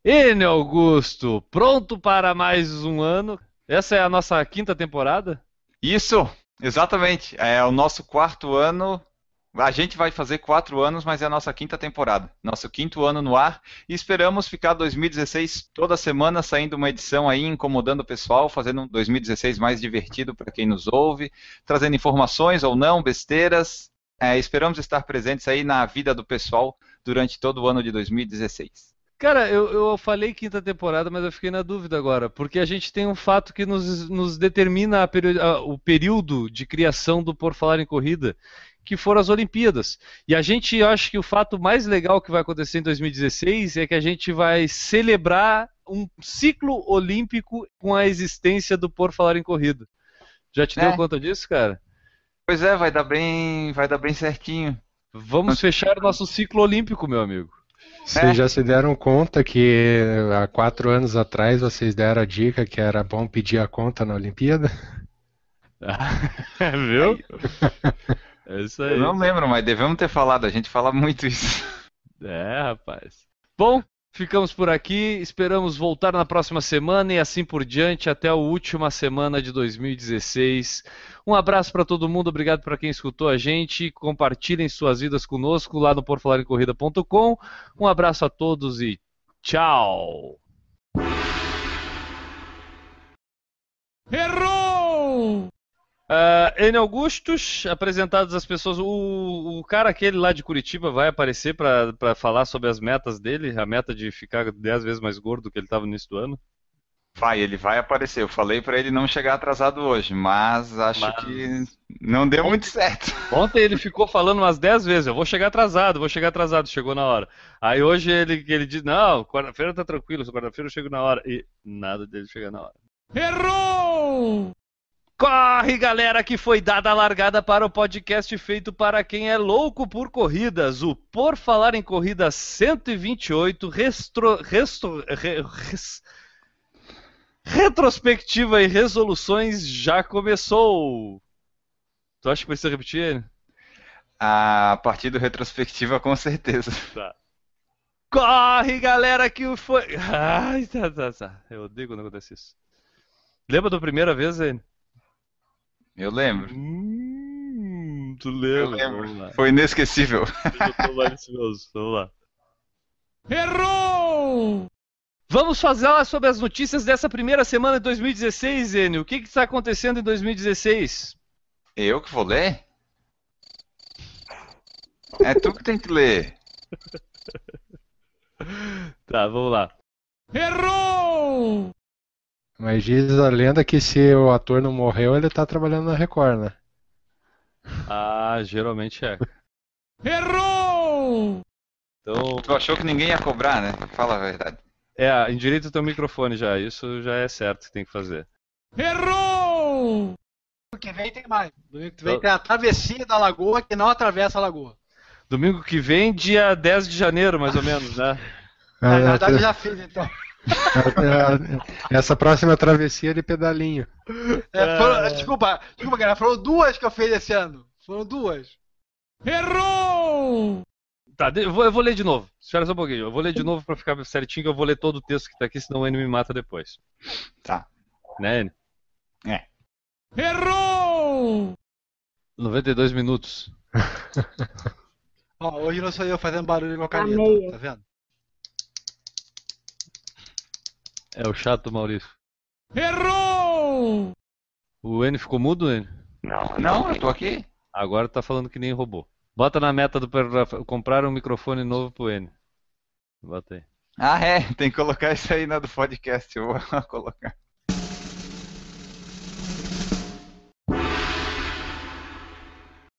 Ene Augusto, pronto para mais um ano? Essa é a nossa quinta temporada? Isso, exatamente. É o nosso quarto ano a gente vai fazer quatro anos, mas é a nossa quinta temporada, nosso quinto ano no ar, e esperamos ficar 2016 toda semana saindo uma edição aí, incomodando o pessoal, fazendo um 2016 mais divertido para quem nos ouve, trazendo informações ou não, besteiras. É, esperamos estar presentes aí na vida do pessoal durante todo o ano de 2016. Cara, eu, eu falei quinta temporada, mas eu fiquei na dúvida agora, porque a gente tem um fato que nos, nos determina a, a, o período de criação do Por Falar em Corrida, que foram as Olimpíadas. E a gente acha que o fato mais legal que vai acontecer em 2016 é que a gente vai celebrar um ciclo olímpico com a existência do Por Falar em Corrida. Já te é. deu conta disso, cara? Pois é, vai dar bem, vai dar bem certinho. Vamos fechar o nosso ciclo olímpico, meu amigo. Vocês é. já se deram conta que há quatro anos atrás vocês deram a dica que era bom pedir a conta na Olimpíada? [LAUGHS] Viu? É isso aí. Eu não lembro, mas devemos ter falado. A gente fala muito isso. É, rapaz. Bom, ficamos por aqui. Esperamos voltar na próxima semana e assim por diante até a última semana de 2016. Um abraço para todo mundo. Obrigado para quem escutou a gente. Compartilhem suas vidas conosco lá no porfalarencorrida.com. Um abraço a todos e tchau. Errou! Uh, N. Augustus, apresentados as pessoas. O, o cara aquele lá de Curitiba vai aparecer para falar sobre as metas dele, a meta de ficar 10 vezes mais gordo do que ele estava no início do ano. Vai, ele vai aparecer. Eu falei para ele não chegar atrasado hoje, mas acho mas... que não deu muito certo. [LAUGHS] Ontem ele ficou falando umas 10 vezes: eu vou chegar atrasado, vou chegar atrasado. Chegou na hora. Aí hoje ele, ele diz: não, quarta-feira tá tranquilo, quarta-feira eu chego na hora. E nada dele chegar na hora. Errou! Corre, galera, que foi dada a largada para o podcast feito para quem é louco por corridas. O Por Falar em Corrida 128, restro, restro, re, res, retrospectiva e resoluções já começou. Tu acha que vai ser repetir? A partir do retrospectiva, com certeza. Tá. Corre, galera, que foi. [LAUGHS] Ai, tá, tá, tá. Eu odeio quando acontece isso. Lembra da primeira vez, hein? Eu lembro. Hum, tu lembra? lembro. Foi inesquecível. [LAUGHS] Vamos lá. Errou! Vamos falar sobre as notícias dessa primeira semana de 2016, Enio. O que está acontecendo em 2016? Eu que vou ler? É tu que tem que ler. [LAUGHS] tá, vamos lá. Errou! Mas diz a lenda que se o ator não morreu, ele tá trabalhando na Record, né? Ah, geralmente é. Errou! Então... Tu achou que ninguém ia cobrar, né? Fala a verdade. É, endireita o teu microfone já, isso já é certo que tem que fazer. Errou! Domingo que vem tem mais. Domingo que vem tem a travessia da lagoa que não atravessa a lagoa. Domingo que vem, dia 10 de janeiro, mais ou menos, né? Na verdade, já fiz então. Essa próxima travessia de pedalinho. É, foram, é... Desculpa, desculpa, cara. Foram duas que eu fiz esse ano. Foram duas. Errou! Tá, eu vou, eu vou ler de novo. Espera só um pouquinho. Eu vou ler de novo pra ficar certinho, que eu vou ler todo o texto que tá aqui, senão o N me mata depois. Tá. Né, N? É. Errou! 92 minutos. Ó, hoje não sou eu fazendo barulho com a caneta, tá vendo? É o chato Maurício. Errou! O N ficou mudo, N? Não, não, eu tô aqui. Agora tá falando que nem robô. Bota na meta do comprar um microfone novo pro N. Bota aí. Ah, é, tem que colocar isso aí na do podcast, eu vou [LAUGHS] colocar.